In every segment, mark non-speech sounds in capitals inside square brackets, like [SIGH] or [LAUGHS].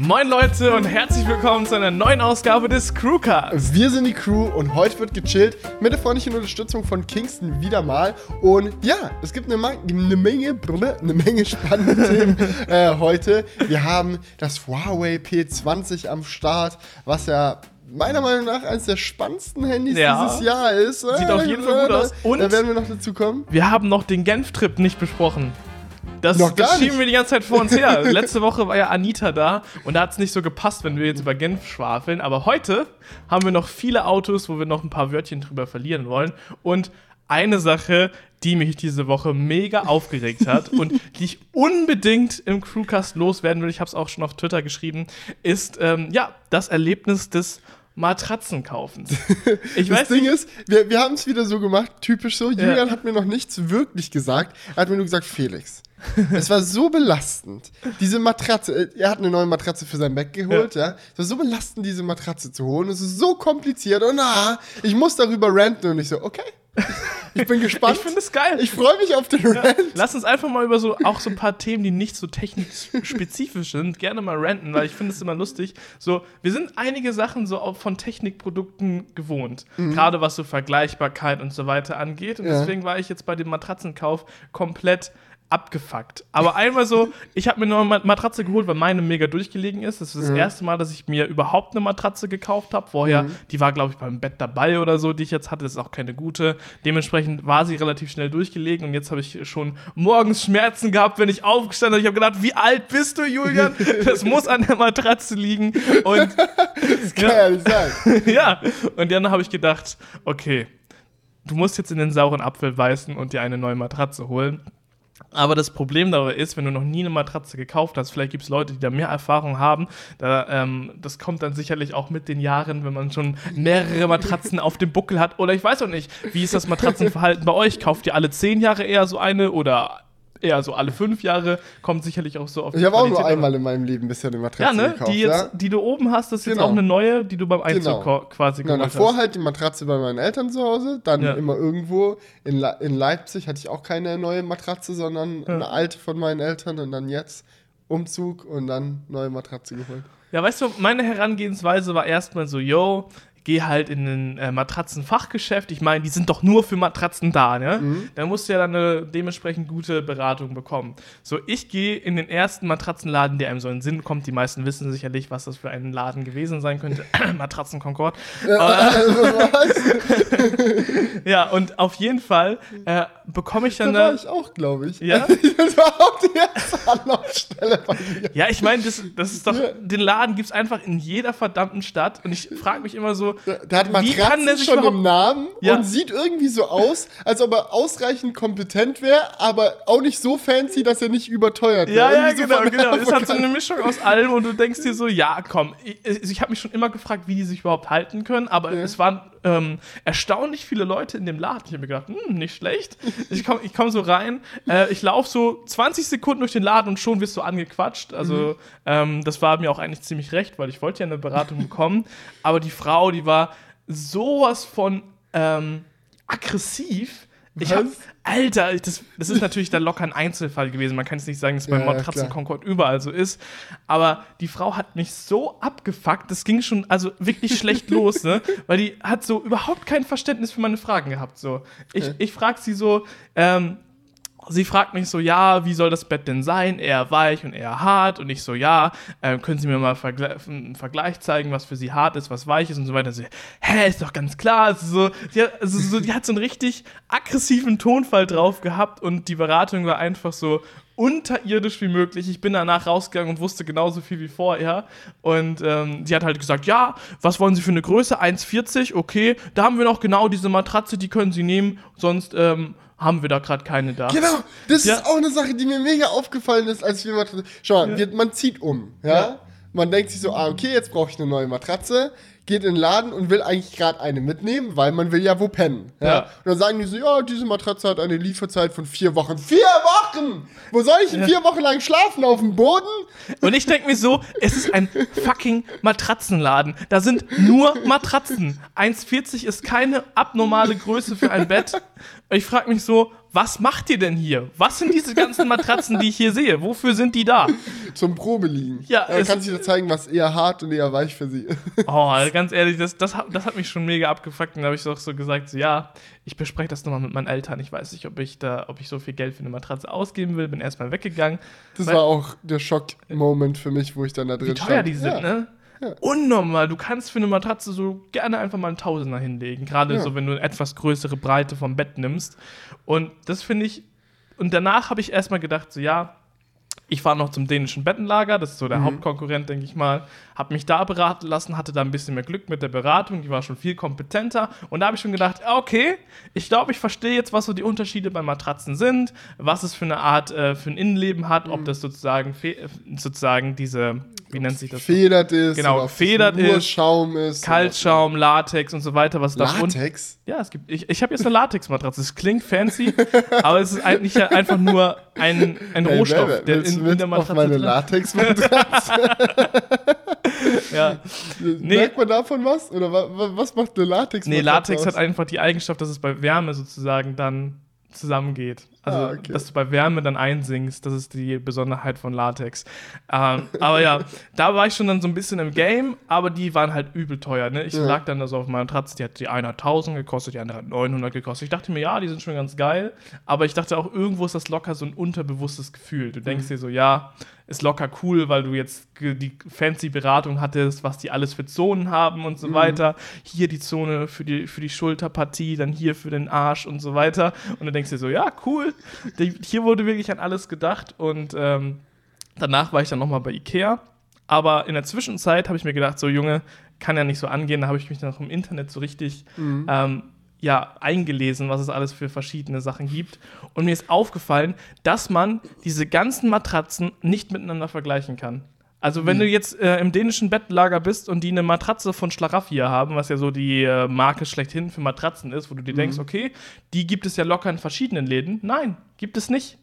Moin Leute und herzlich willkommen zu einer neuen Ausgabe des Crewcasts. Wir sind die Crew und heute wird gechillt mit der freundlichen Unterstützung von Kingston wieder mal. Und ja, es gibt eine, eine Menge, eine Menge spannende [LAUGHS] Themen äh, heute. Wir haben das Huawei P20 am Start, was ja meiner Meinung nach eines der spannendsten Handys Ja. dieses Jahr ist. Sieht auf jeden Fall gut aus. Und- da werden wir noch dazu kommen. Wir haben noch den Genf-Trip nicht besprochen. Das, Noch das schieben nicht. wir die ganze Zeit vor uns her. [LAUGHS] Letzte Woche war ja Anita da und da hat es nicht so gepasst, wenn wir jetzt über Genf schwafeln. Aber heute haben wir noch viele Autos, wo wir noch ein paar Wörtchen drüber verlieren wollen. Und eine Sache, die mich diese Woche mega aufgeregt hat [LAUGHS] und die ich unbedingt im Crewcast loswerden will, ich habe es auch schon auf Twitter geschrieben, ist ähm, ja das Erlebnis des Matratzenkaufens. [LAUGHS] Ich Das weiß Ding nicht, ist, wir, wir haben es wieder so gemacht, typisch so. Julian hat mir noch nichts wirklich gesagt. Er hat mir nur gesagt, Felix. Es war so belastend, diese Matratze. äh, Er hat eine neue Matratze für sein Bett geholt, ja. Es war so belastend, diese Matratze zu holen. Es ist so kompliziert. Und ah, ich muss darüber ranten. Und ich so, okay. Ich bin [LAUGHS] gespannt. ich finde es geil. Ich freue mich auf den Rant. Lass uns einfach mal über so auch so ein paar Themen, die nicht so technikspezifisch sind, gerne mal ranten, weil ich finde es immer lustig. So, wir sind einige Sachen so auch von Technikprodukten gewohnt, gerade was so Vergleichbarkeit und so weiter angeht. Und Mhm. Ja. deswegen war ich jetzt bei dem Matratzenkauf komplett abgefuckt. Aber einmal so, ich habe mir eine neue Matratze geholt, weil meine mega durchgelegen ist. Das ist das Mhm. erste Mal, dass ich mir überhaupt eine Matratze gekauft habe. Vorher, Mhm. die war, glaube ich, beim Bett dabei oder so, die ich jetzt hatte. Das ist auch keine gute. Dementsprechend war sie relativ schnell durchgelegen und jetzt habe ich schon morgens Schmerzen gehabt, wenn ich aufgestanden bin. Ich habe gedacht, wie alt bist du, Julian? [LAUGHS] Das muss an der Matratze liegen. Und [LAUGHS] Kann ja nicht sein. [LAUGHS] ja, und dann habe ich gedacht, okay, du musst jetzt in den sauren Apfel beißen und dir eine neue Matratze holen. Aber das Problem dabei ist, wenn du noch nie eine Matratze gekauft hast, vielleicht gibt es Leute, die da mehr Erfahrung haben, da, ähm, das kommt dann sicherlich auch mit den Jahren, wenn man schon mehrere Matratzen auf dem Buckel hat. Oder ich weiß auch nicht, wie ist das Matratzenverhalten bei euch? Kauft ihr alle zehn Jahre eher so eine oder eher so alle fünf Jahre? Kommt sicherlich auch so auf die Ich habe auch nur einmal in meinem Leben bisher eine Matratze Ja, ne? gekauft. die, jetzt, ja? die du oben hast, das ist jetzt Genau. auch eine neue, die du beim Einzug Genau. quasi Genau, geholt davor hast. halt die Matratze bei meinen Eltern zu Hause, dann Ja. immer irgendwo. In, Le in Leipzig hatte ich auch keine neue Matratze, sondern eine alte von meinen Eltern und dann jetzt Umzug und dann neue Matratze geholt. Ja, weißt du, meine Herangehensweise war erstmal so, yo, geh halt in ein äh, Matratzenfachgeschäft. Ich meine, die sind doch nur für Matratzen da, ne? Mhm. Da musst du ja dann eine dementsprechend gute Beratung bekommen. So, ich gehe in den ersten Matratzenladen, der einem so in den Sinn kommt. Die meisten wissen sicherlich, was das für ein Laden gewesen sein könnte. [COUGHS] Matratzen Concord. [LAUGHS] Ja, und auf jeden Fall äh, bekomme ich Da dann war eine. ich auch, glaube ich. Ja? [LAUGHS] Das war auch die erste Anlaufstelle bei mir. Ja, ich meine, das, das ist doch, den Laden gibt es einfach in jeder verdammten Stadt und ich frage mich immer so, Der, der hat Matratzen schon im Namen Ja. und sieht irgendwie so aus, als ob er ausreichend kompetent wäre, aber auch nicht so fancy, dass er nicht überteuert Ja, ja, so genau, genau. Es hat so eine Mischung aus allem und du denkst dir so, ja, komm. Ich, ich habe mich schon immer gefragt, wie die sich überhaupt halten können, aber Ja. es waren ähm, erstaunlich viele Leute in dem Laden. Ich habe mir gedacht, hm, nicht schlecht. Ich komme ich komm so rein, äh, ich laufe so 20 Sekunden durch den Laden und schon wirst du angequatscht. Also ähm, das war mir auch eigentlich ziemlich recht, weil ich wollte ja eine Beratung bekommen. Aber die Frau, die war sowas von ähm, aggressiv. Ich hab? Alter, das, das ist natürlich dann locker ein Einzelfall gewesen. Man kann jetzt nicht sagen, dass es Ja, ja, Matratzen. Concord überall so ist. Aber die Frau hat mich so abgefuckt, das ging schon also wirklich schlecht [LAUGHS] los, ne? Weil die hat so überhaupt kein Verständnis für meine Fragen gehabt. So. Ich, Okay. ich frage sie so, ähm, sie fragt mich so, ja, wie soll das Bett denn sein? Eher weich und eher hart. Und ich so, ja, äh, können Sie mir mal Vergle einen Vergleich zeigen, was für Sie hart ist, was weich ist und so weiter. Sie, hä, ist doch ganz klar. Also so, die, hat, also so, die hat so einen richtig aggressiven Tonfall drauf gehabt und die Beratung war einfach so unterirdisch wie möglich. Ich bin danach rausgegangen und wusste genauso viel wie vorher. Und ähm, die hat halt gesagt, ja, was wollen Sie für eine Größe? 1,40? Okay, da haben wir noch genau diese Matratze, die können Sie nehmen. Sonst ähm, haben wir da gerade keine da. Genau, das Ja. ist auch eine Sache, die mir mega aufgefallen ist, als wir Matratze. Schau mal, wir, man zieht um, ja? Ja. Man denkt sich so, ah, okay, jetzt brauche ich eine neue Matratze, geht in den Laden und will eigentlich gerade eine mitnehmen, weil man will ja wo pennen. Ja? Ja. Und dann sagen die so, ja, diese Matratze hat eine Lieferzeit von vier Wochen. Vier Wochen! Wo soll ich denn vier Wochen lang schlafen? Auf dem Boden? Und ich denke mir so, es ist ein fucking Matratzenladen. Da sind nur Matratzen. 1,40 ist keine abnormale Größe für ein Bett. Ich frage mich so, was macht ihr denn hier? Was sind diese ganzen Matratzen, die ich hier sehe? Wofür sind die da? Zum Probeliegen. Ja, kannst du dir zeigen, was eher hart und eher weich für sie ist. Oh, ganz ehrlich, das, das, hat, das hat mich schon mega abgefuckt. Und da habe ich auch so gesagt, so, ja, ich bespreche das nochmal mit meinen Eltern. Ich weiß nicht, ob ich da, ob ich so viel Geld für eine Matratze ausgeben will. Bin erstmal weggegangen. Das war auch der Schock-Moment für mich, wo ich dann da drin Wie teuer die sind, ja. ne? Ja. Unnormal. Du kannst für eine Matratze so gerne einfach mal einen Tausender hinlegen. Gerade Ja. so, wenn du eine etwas größere Breite vom Bett nimmst. Und das finde ich. Und danach habe ich erstmal gedacht, so, ja, ich fahre noch zum dänischen Bettenlager, das ist so der Mhm. Hauptkonkurrent, denke ich mal. Habe mich da beraten lassen, hatte da ein bisschen mehr Glück mit der Beratung, die war schon viel kompetenter. Und da habe ich schon gedacht, okay, ich glaube, ich verstehe jetzt, was so die Unterschiede bei Matratzen sind, was es für eine Art, äh, für ein Innenleben hat, Mhm. ob das sozusagen, sozusagen diese, wie nennt sich das? Federt ist. Genau, gefedert nur ist, Schaum ist. Kaltschaum, Latex und so weiter, was da. Latex? Ja, es gibt. Ich, ich habe jetzt eine Latexmatratze. Es klingt fancy, aber es ist eigentlich ja einfach nur ein, ein Hey, Rohstoff, wer- der willst in, in der auf Matratze meine drin Latexmatratze? [LAUGHS] ja. Merkt man davon was? Oder wa wa was macht eine Latexmatratze Nee, Latex aus? hat einfach die Eigenschaft, dass es bei Wärme sozusagen dann zusammengeht. Also, Ah, okay. dass du bei Wärme dann einsinkst, das ist die Besonderheit von Latex. Ähm, aber ja, da war ich schon dann so ein bisschen im Game, aber die waren halt übel teuer. Ne? Ich Ja. lag dann da so auf meiner Matratze, die hat die eine hat 1000 gekostet, die andere hat 900 gekostet. Ich dachte mir, ja, die sind schon ganz geil, aber ich dachte auch, irgendwo ist das locker so ein unterbewusstes Gefühl. Du denkst Mhm. dir so, ja, ist locker cool, weil du jetzt die fancy Beratung hattest, was die alles für Zonen haben und Mhm. so weiter. Hier die Zone für die, für die Schulterpartie, dann hier für den Arsch und so weiter. Und du denkst dir so, ja, cool. Hier wurde wirklich an alles gedacht. Und ähm, danach war ich dann nochmal bei Ikea. Aber in der Zwischenzeit habe ich mir gedacht, so Junge, kann ja nicht so angehen. Da habe ich mich dann auch im Internet so richtig ähm, ja, eingelesen, was es alles für verschiedene Sachen gibt. Und mir ist aufgefallen, dass man diese ganzen Matratzen nicht miteinander vergleichen kann. Also wenn du jetzt äh, im dänischen Bettlager bist und die eine Matratze von Schlaraffia haben, was ja so die äh, Marke schlechthin für Matratzen ist, wo du dir denkst, okay, die gibt es ja locker in verschiedenen Läden. Nein, gibt es nicht.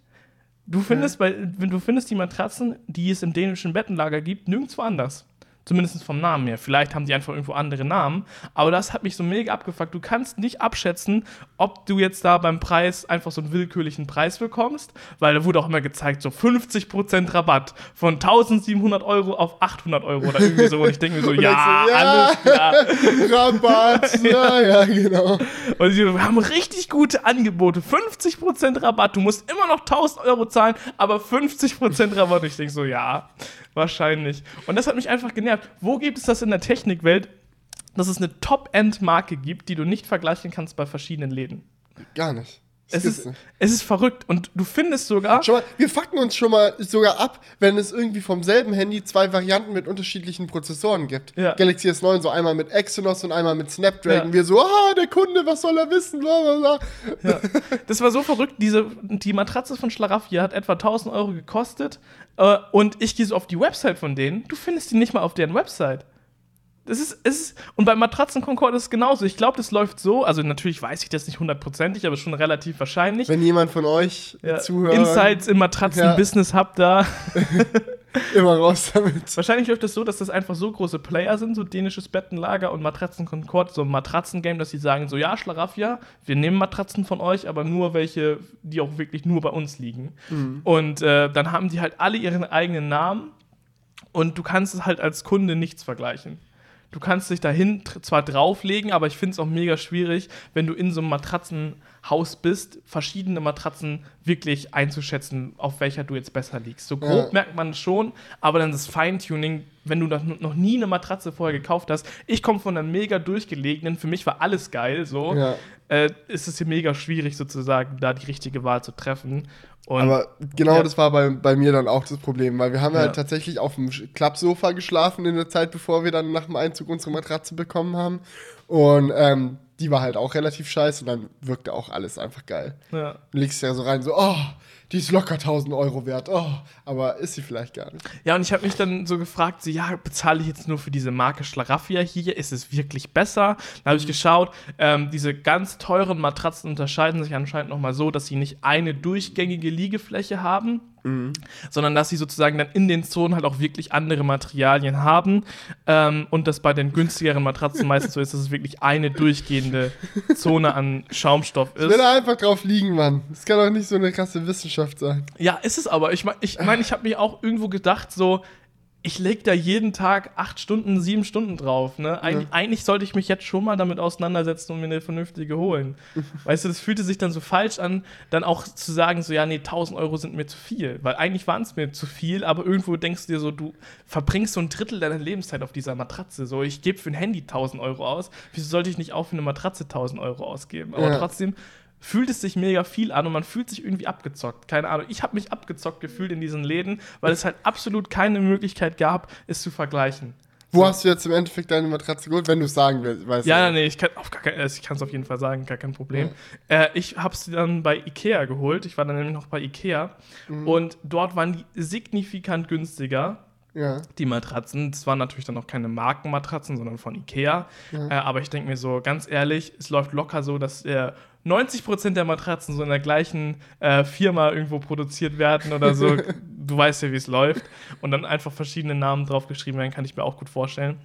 Du findest, bei, wenn du findest die Matratzen, die es im dänischen Bettenlager gibt, nirgendwo anders. Zumindest vom Namen her. Vielleicht haben die einfach irgendwo andere Namen. Aber das hat mich so mega abgefuckt. Du kannst nicht abschätzen, ob du jetzt da beim Preis einfach so einen willkürlichen Preis bekommst, weil da wurde auch immer gezeigt, so 50% Rabatt von 1700 Euro auf 800 Euro oder irgendwie so. Und ich denke mir so, [LAUGHS] Und ja, du, ja. alles klar. [LAUGHS] Rabatt, [LAUGHS] ja, ja, genau. Und sie haben richtig gute Angebote. 50% Rabatt. Du musst immer noch 1000 Euro zahlen, aber 50% Rabatt. Ich denke so, ja, wahrscheinlich. Und das hat mich einfach genervt. Wo gibt es das in der Technikwelt, dass es eine Top-End-Marke gibt, die du nicht vergleichen kannst bei verschiedenen Läden? Gar nicht. Es ist, es ist verrückt. Und du findest sogar. Schon mal, wir fucken uns schon mal sogar ab, wenn es irgendwie vom selben Handy zwei Varianten mit unterschiedlichen Prozessoren gibt. Ja. Galaxy S9 so einmal mit Exynos und einmal mit Snapdragon. Ja. Wir so, ah, der Kunde, was soll er wissen, bla bla bla. Ja. Das war so verrückt. Diese, die Matratze von Schlaraffia hat etwa 1000 Euro gekostet. Äh, und ich gehe so auf die Website von denen. Du findest die nicht mal auf deren Website. Das ist, ist, und bei Matratzen Concord ist es genauso. Ich glaube, das läuft so. Also, natürlich weiß ich das nicht hundertprozentig, aber schon relativ wahrscheinlich. Wenn jemand von euch Ja, zuhört, Insights im Matratzen-Business habt da. [LAUGHS] immer raus damit. Wahrscheinlich läuft es so, dass das einfach so große Player sind, so dänisches Bettenlager und Matratzen Concord, so ein Matratzen-Game, dass sie sagen so, ja, Schlaraffia, wir nehmen Matratzen von euch, aber nur welche, die auch wirklich nur bei uns liegen. Und äh, dann haben die halt alle ihren eigenen Namen und du kannst es halt als Kunde nichts vergleichen. Du kannst dich dahin zwar drauflegen, aber ich finde es auch mega schwierig, wenn du in so einem Matratzenhaus bist, verschiedene Matratzen wirklich einzuschätzen, auf welcher du jetzt besser liegst. So grob Ja. merkt man es schon, aber dann das Feintuning, wenn du noch, noch nie eine Matratze vorher gekauft hast. Ich komme von einer mega durchgelegenen, für mich war alles geil, so. Ja. Äh, ist es hier mega schwierig sozusagen, da die richtige Wahl zu treffen. Und Aber genau Ja. das war bei, bei mir dann auch das Problem, weil wir haben Ja. halt tatsächlich auf dem Klappsofa geschlafen in der Zeit, bevor wir dann nach dem Einzug unsere Matratze bekommen haben. Und ähm, die war halt auch relativ scheiße und dann wirkte auch alles einfach geil. ja. Du legst ja so rein, so, oh, die ist locker 1000 Euro wert. Oh, aber ist sie vielleicht gar nicht. Ja, und ich habe mich dann so gefragt, so, ja, bezahle ich jetzt nur für diese Marke Schlaraffia hier? Ist es wirklich besser? Dann habe ich geschaut, ähm, diese ganz teuren Matratzen unterscheiden sich anscheinend nochmal so, dass sie nicht eine durchgängige Liegefläche haben, sondern dass sie sozusagen dann in den Zonen halt auch wirklich andere Materialien haben ähm, und das bei den günstigeren Matratzen meistens so ist, dass es wirklich eine durchgehende Zone an Schaumstoff Ich ist. will da einfach drauf liegen, Mann. Das kann doch nicht so eine krasse Wissenschaft sein. Ja, ist es aber. Ich meine, ich, mein, ich habe mir auch irgendwo gedacht, so, ich lege da jeden Tag acht Stunden, sieben Stunden drauf. Ne? Eig Ja. Eigentlich sollte ich mich jetzt schon mal damit auseinandersetzen und mir eine vernünftige holen. [LAUGHS] weißt du, das fühlte sich dann so falsch an, dann auch zu sagen, so, ja, nee, 1000 Euro sind mir zu viel. Weil eigentlich waren es mir zu viel, aber irgendwo denkst du dir so, du verbringst so ein Drittel deiner Lebenszeit auf dieser Matratze. So, ich gebe für ein Handy 1000 Euro aus. Wieso sollte ich nicht auch für eine Matratze 1000 Euro ausgeben? Aber Ja. trotzdem fühlt es sich mega viel an und man fühlt sich irgendwie abgezockt. Keine Ahnung. Ich habe mich abgezockt gefühlt in diesen Läden, weil es halt absolut keine Möglichkeit gab, es zu vergleichen. Wo hast du jetzt im Endeffekt deine Matratze geholt, wenn du es sagen willst? Weißt Ja, du? nee, ich kann es auf jeden Fall sagen, gar kein Problem. Äh, ich habe sie dann bei Ikea geholt. Ich war dann nämlich noch bei Ikea und dort waren die signifikant günstiger. Ja. die Matratzen. Das waren natürlich dann auch keine Markenmatratzen, sondern von Ikea. Äh, aber ich denke mir so, ganz ehrlich, es läuft locker so, dass äh, 90% der Matratzen so in der gleichen äh, Firma irgendwo produziert werden oder so. [LAUGHS] du weißt ja, wie es läuft. Und dann einfach verschiedene Namen draufgeschrieben werden, kann ich mir auch gut vorstellen.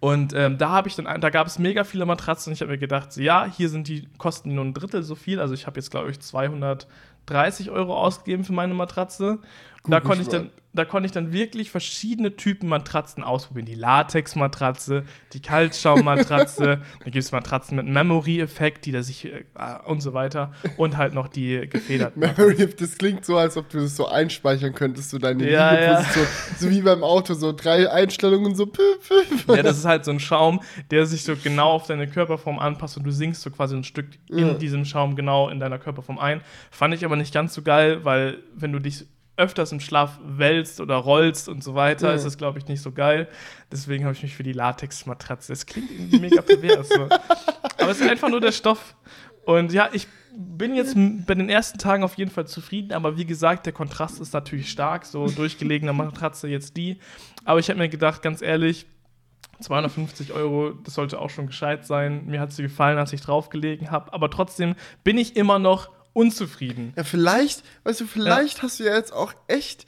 Und ähm, da habe ich dann, da gab es mega viele Matratzen und ich habe mir gedacht, so, ja, hier sind die kosten nur ein Drittel so viel. Also ich habe jetzt, glaube ich, 230 Euro ausgegeben für meine Matratze. Da konnte ich dann, da konnte ich dann wirklich verschiedene Typen Matratzen ausprobieren. Die Latex-Matratze, die Kaltschaummatratze, [LAUGHS] dann gibt es Matratzen mit Memory-Effekt, die da sich äh, und so weiter. Und halt noch die gefederten. Memory, das klingt so, als ob du das so einspeichern könntest, so deine Ja, Liegeposition. So wie beim Auto, so drei Einstellungen, so pü, pü. Ja, das ist halt so ein Schaum, der sich so genau auf deine Körperform anpasst und du sinkst so quasi ein Stück in Ja. diesem Schaum genau in deiner Körperform ein. Fand ich aber nicht ganz so geil, weil wenn du dich öfters im Schlaf wälzt oder rollst und so weiter, Ja. ist das, glaube ich, nicht so geil. Deswegen habe ich mich für die Latex-Matratze. Das klingt irgendwie mega pervers. So. Aber es ist einfach nur der Stoff. Und ja, ich bin jetzt bei den ersten Tagen auf jeden Fall zufrieden, aber wie gesagt, der Kontrast ist natürlich stark. So durchgelegene Matratze jetzt die. Aber ich habe mir gedacht, ganz ehrlich, 250 Euro, das sollte auch schon gescheit sein. Mir hat sie gefallen, als ich draufgelegen habe. Aber trotzdem bin ich immer noch unzufrieden. Ja, vielleicht, weißt du, vielleicht hast du ja jetzt auch echt,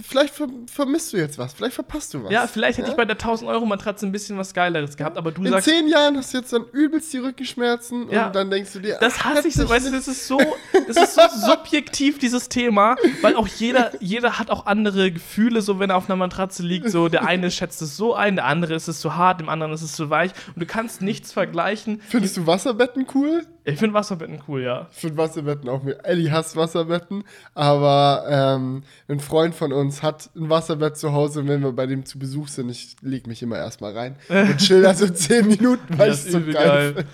vielleicht ver vermisst du jetzt was, vielleicht verpasst du was. Ja, vielleicht hätte ich bei der 1000-Euro-Matratze ein bisschen was Geileres gehabt, aber du In sagst, zehn Jahren hast du jetzt dann übelst die Rückenschmerzen Ja. und dann denkst du dir, das hasse ich so, weißt du, das ist so, das ist so [LAUGHS] subjektiv, dieses Thema, weil auch jeder, jeder hat auch andere Gefühle, so wenn er auf einer Matratze liegt, so der eine [LAUGHS] schätzt es so ein, der andere ist es zu hart, dem anderen ist es zu weich und du kannst nichts vergleichen. Findest du Wasserbetten cool? Ich finde Wasserbetten cool, ja. Ich finde Wasserbetten auch mir. Ellie hasst Wasserbetten, aber ähm, ein Freund von uns hat ein Wasserbett zu Hause und wenn wir bei dem zu Besuch sind, ich leg mich immer erstmal rein [LAUGHS] und chill da so zehn Minuten, weil ich Das es ist so geil, geil.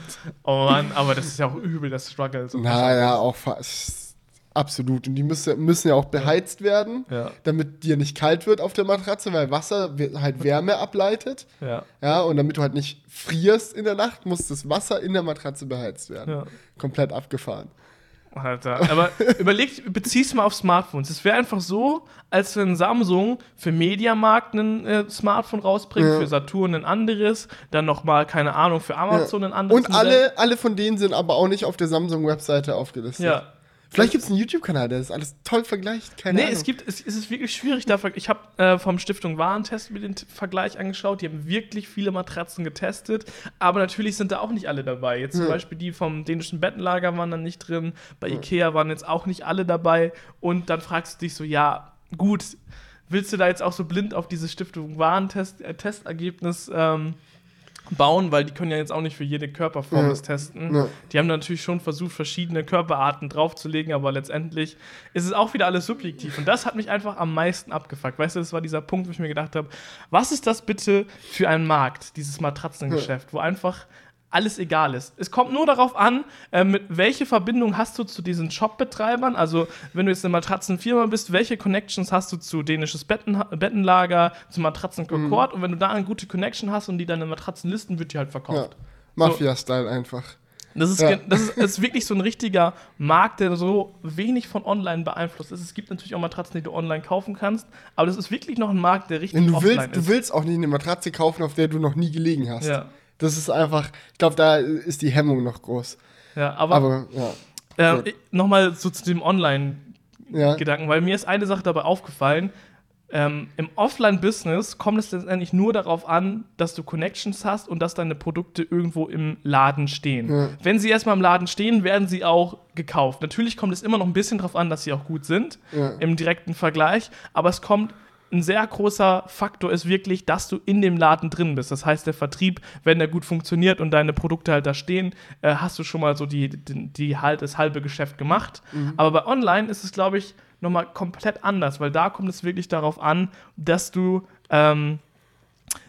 Oh Mann, aber das ist ja auch übel, das Struggle. So Naja, auch fast. Absolut. Und die müssen, müssen ja auch beheizt werden, Ja. damit dir nicht kalt wird auf der Matratze, weil Wasser halt Wärme ableitet. Ja. Ja, und damit du halt nicht frierst in der Nacht, muss das Wasser in der Matratze beheizt werden. Ja. Komplett abgefahren. Alter. Aber [LAUGHS] überleg, bezieh's mal auf Smartphones. Es wäre einfach so, als wenn Samsung für Mediamarkt ein äh, Smartphone rausbringt, Ja. für Saturn ein anderes, dann nochmal, keine Ahnung, für Amazon ein anderes. Und alle, alle von denen sind aber auch nicht auf der Samsung-Webseite aufgelistet. Ja. Vielleicht gibt es einen YouTube-Kanal, der das alles toll vergleicht. Keine Nee, Ahnung. es gibt, es, es ist wirklich schwierig. Da, ich habe äh, vom Stiftung Warentest mir den Vergleich angeschaut. Die haben wirklich viele Matratzen getestet, aber natürlich sind da auch nicht alle dabei. Jetzt zum Hm. Beispiel die vom dänischen Bettenlager waren dann nicht drin. Bei Ikea waren jetzt auch nicht alle dabei. Und dann fragst du dich so, ja, gut, willst du da jetzt auch so blind auf dieses Stiftung Warentest äh, Testergebnis ähm, bauen, weil die können ja jetzt auch nicht für jede Körperform Ja. das testen. Ja. Die haben natürlich schon versucht, verschiedene Körperarten draufzulegen, aber letztendlich ist es auch wieder alles subjektiv. Und das hat mich einfach am meisten abgefuckt. Weißt du, das war dieser Punkt, wo ich mir gedacht habe, was ist das bitte für ein Markt, dieses Matratzengeschäft, wo einfach alles egal ist. Es kommt nur darauf an, äh, mit welche Verbindung hast du zu diesen Shop-Betreibern. Also, wenn du jetzt eine Matratzenfirma bist, welche Connections hast du zu dänisches Betten, Bettenlager, zu Matratzen Concord? Und wenn du da eine gute Connection hast und die deine Matratzen listen, wird die halt ja. verkauft. Mafia-Style einfach. Das ist, Ja. das, ist, das ist wirklich so ein richtiger Markt, der so wenig von online beeinflusst ist. Es gibt natürlich auch Matratzen, die du online kaufen kannst, aber das ist wirklich noch ein Markt, der richtig du offline willst, du ist. willst auch nicht eine Matratze kaufen, auf der du noch nie gelegen hast. Ja. Das ist einfach, ich glaube, da ist die Hemmung noch groß. ja, aber, Aber ja. äh, nochmal so zu dem Online-Gedanken, ja. weil mir ist eine Sache dabei aufgefallen. Ähm, Im Offline-Business kommt es letztendlich nur darauf an, dass du Connections hast und dass deine Produkte irgendwo im Laden stehen. Ja. Wenn sie erstmal im Laden stehen, werden sie auch gekauft. Natürlich kommt es immer noch ein bisschen darauf an, dass sie auch gut sind im direkten Vergleich, aber es kommt ein sehr großer Faktor ist wirklich, dass du in dem Laden drin bist. Das heißt, der Vertrieb, wenn der gut funktioniert und deine Produkte halt da stehen, äh, hast du schon mal so die, die, die halt das halbe Geschäft gemacht. Aber bei Online ist es, glaube ich, nochmal komplett anders, weil da kommt es wirklich darauf an, dass du, ähm,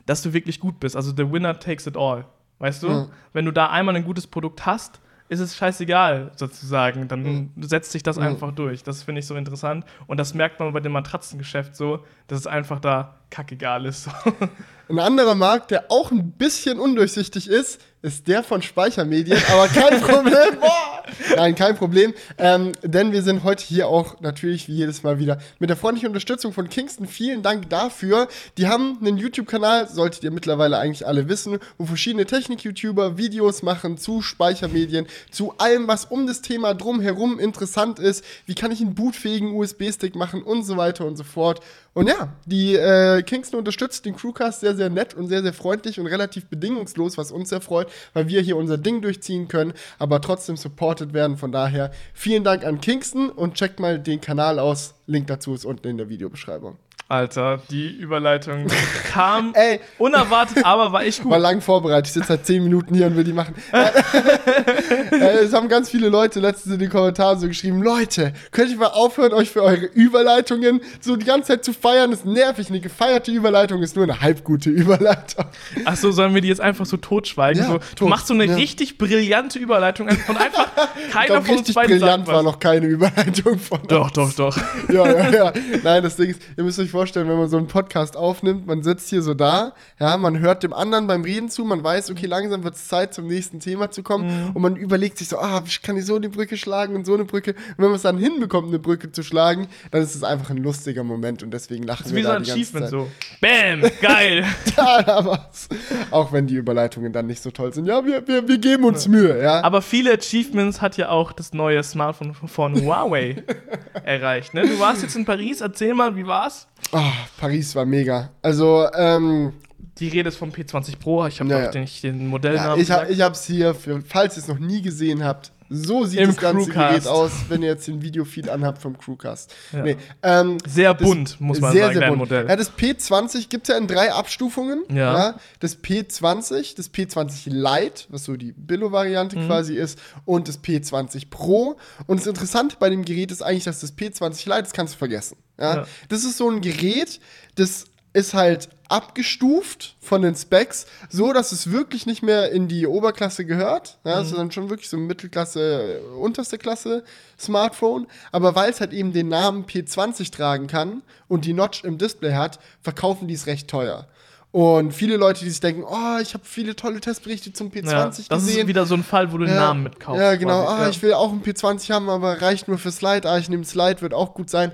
dass du wirklich gut bist. Also the winner takes it all. Weißt du? Ja. Wenn du da einmal ein gutes Produkt hast, ist es scheißegal, sozusagen. Dann setzt sich das Ja. einfach durch. Das finde ich so interessant. Und das merkt man bei dem Matratzengeschäft so, dass es einfach da kackegal ist. [LAUGHS] Ein anderer Markt, der auch ein bisschen undurchsichtig ist, ist der von Speichermedien, aber kein [LAUGHS] Problem. [LAUGHS] Boah! Nein, kein Problem. Ähm, denn wir sind heute hier auch natürlich wie jedes Mal wieder mit der freundlichen Unterstützung von Kingston. Vielen Dank dafür. Die haben einen YouTube-Kanal, solltet ihr mittlerweile eigentlich alle wissen, wo verschiedene Technik-YouTuber Videos machen zu Speichermedien, zu allem, was um das Thema drumherum interessant ist. Wie kann ich einen bootfähigen USB-Stick machen und so weiter und so fort. Und ja, die äh, Kingston unterstützt den Crewcast sehr, sehr nett und sehr, sehr freundlich und relativ bedingungslos, was uns sehr freut, weil wir hier unser Ding durchziehen können, aber trotzdem supported werden. Von daher vielen Dank an Kingston und checkt mal den Kanal aus. Link dazu ist unten in der Videobeschreibung. Alter, die Überleitung kam [LAUGHS] Ey. unerwartet, aber war echt gut. War lang vorbereitet. Ich sitze seit 10 Minuten hier und will die machen. [LAUGHS] äh, es haben ganz viele Leute letztens in den Kommentaren so geschrieben: Leute, könnt ihr mal aufhören, euch für eure Überleitungen so die ganze Zeit zu feiern? Das ist nervig. Eine gefeierte Überleitung ist nur eine halbgute Überleitung. Achso, sollen wir die jetzt einfach so totschweigen? Ja, so, du tot, machst so eine ja. richtig brillante Überleitung und einfach [LAUGHS] Ich keiner glaube, von uns richtig beiden brillant sagt war noch keine Überleitung von Doch, doch, doch. ja, ja, ja. Nein, das Ding ist, ihr müsst euch vorstellen, wenn man so einen Podcast aufnimmt, man sitzt hier so da, ja, man hört dem anderen beim Reden zu, man weiß, okay, langsam wird es Zeit, zum nächsten Thema zu kommen Mhm. und man überlegt sich so, ah, ich kann ich so eine Brücke schlagen und so eine Brücke. Und wenn man es dann hinbekommt, eine Brücke zu schlagen, dann ist es einfach ein lustiger Moment und deswegen lachen Das ist wir wie so da ein die ganze Zeit. so. Bam, geil. [LAUGHS] Ja, da war's. Auch wenn die Überleitungen dann nicht so toll sind. Ja, wir, wir, wir geben uns Mühe, ja. Aber viele Achievements hat ja auch das neue Smartphone von Huawei [LAUGHS] erreicht. Ne? Du warst jetzt in Paris, erzähl mal, wie war's? Oh, Paris war mega. Also, ähm, Die Rede ist vom P20 Pro, ich habe Ja, ja, ja. nicht den Ja, Modellnamen ich, gesagt. ich hab's hier, für, falls ihr es noch nie gesehen habt. So sieht Im das ganze Crewcast. Gerät aus, wenn ihr jetzt den Videofeed anhabt vom Crewcast. Ja. Nee, ähm, Sehr bunt, muss man sehr, sagen, sehr bunt. Modell. Ja, das P20 gibt es ja in drei Abstufungen. Ja. Das P20, das P20 Lite, was so die Billo-Variante Mhm. quasi ist, und das P20 Pro. Und das Interessante bei dem Gerät ist eigentlich, dass das P20 Lite, das kannst du vergessen. Ja? Ja. Das ist so ein Gerät, das ist halt abgestuft von den Specs, so dass es wirklich nicht mehr in die Oberklasse gehört. Ja, Mhm. sondern schon wirklich so ein Mittelklasse, unterste Klasse Smartphone. Aber weil es halt eben den Namen P20 tragen kann und die Notch im Display hat, verkaufen die es recht teuer. Und viele Leute, die sich denken, oh, ich habe viele tolle Testberichte zum P20 ja, das gesehen. ist wieder so ein Fall, wo du den Ja, Namen mitkaufst. Ja, genau. Ah, Ja. ich will auch ein P20 haben, aber reicht nur für Slide. Ah, ich nehme Slide, wird auch gut sein.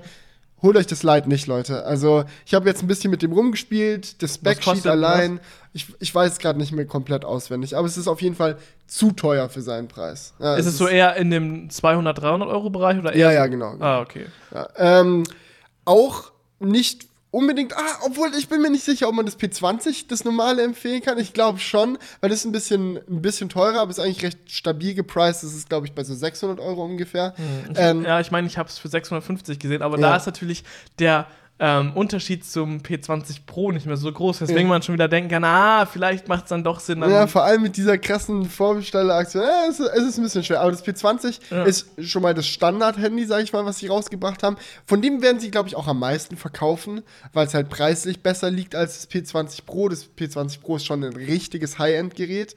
Holt euch das Slide nicht, Leute. Also, ich habe jetzt ein bisschen mit dem rumgespielt. Das denn allein. Ich, ich weiß es gerade nicht mehr komplett auswendig. Aber es ist auf jeden Fall zu teuer für seinen Preis. Ja, ist es so eher in dem 200, 300 Euro Bereich oder eher? Ja, ja, so- genau. Ah, okay. Ja, ähm, auch nicht unbedingt, ah, obwohl ich bin mir nicht sicher, ob man das P20, das normale, empfehlen kann. Ich glaube schon, weil das ist ein bisschen, ein bisschen teurer, aber ist eigentlich recht stabil gepriced. Das ist, glaube ich, bei so 600 Euro ungefähr. Ich, Ähm, ja, ich meine, ich habe es für 650 gesehen, aber Ja. da ist natürlich der ähm, Unterschied zum P20 Pro nicht mehr so groß, weswegen Ja. man schon wieder denken kann, ah, vielleicht macht es dann doch Sinn. Dann Ja, vor allem mit dieser krassen Vorbestelleraktion. Ja, es, es ist ein bisschen schwer. Aber das P20 Ja. ist schon mal das Standard-Handy, sag ich mal, was sie rausgebracht haben. Von dem werden sie, glaube ich, auch am meisten verkaufen, weil es halt preislich besser liegt als das P20 Pro. Das P20 Pro ist schon ein richtiges High-End-Gerät.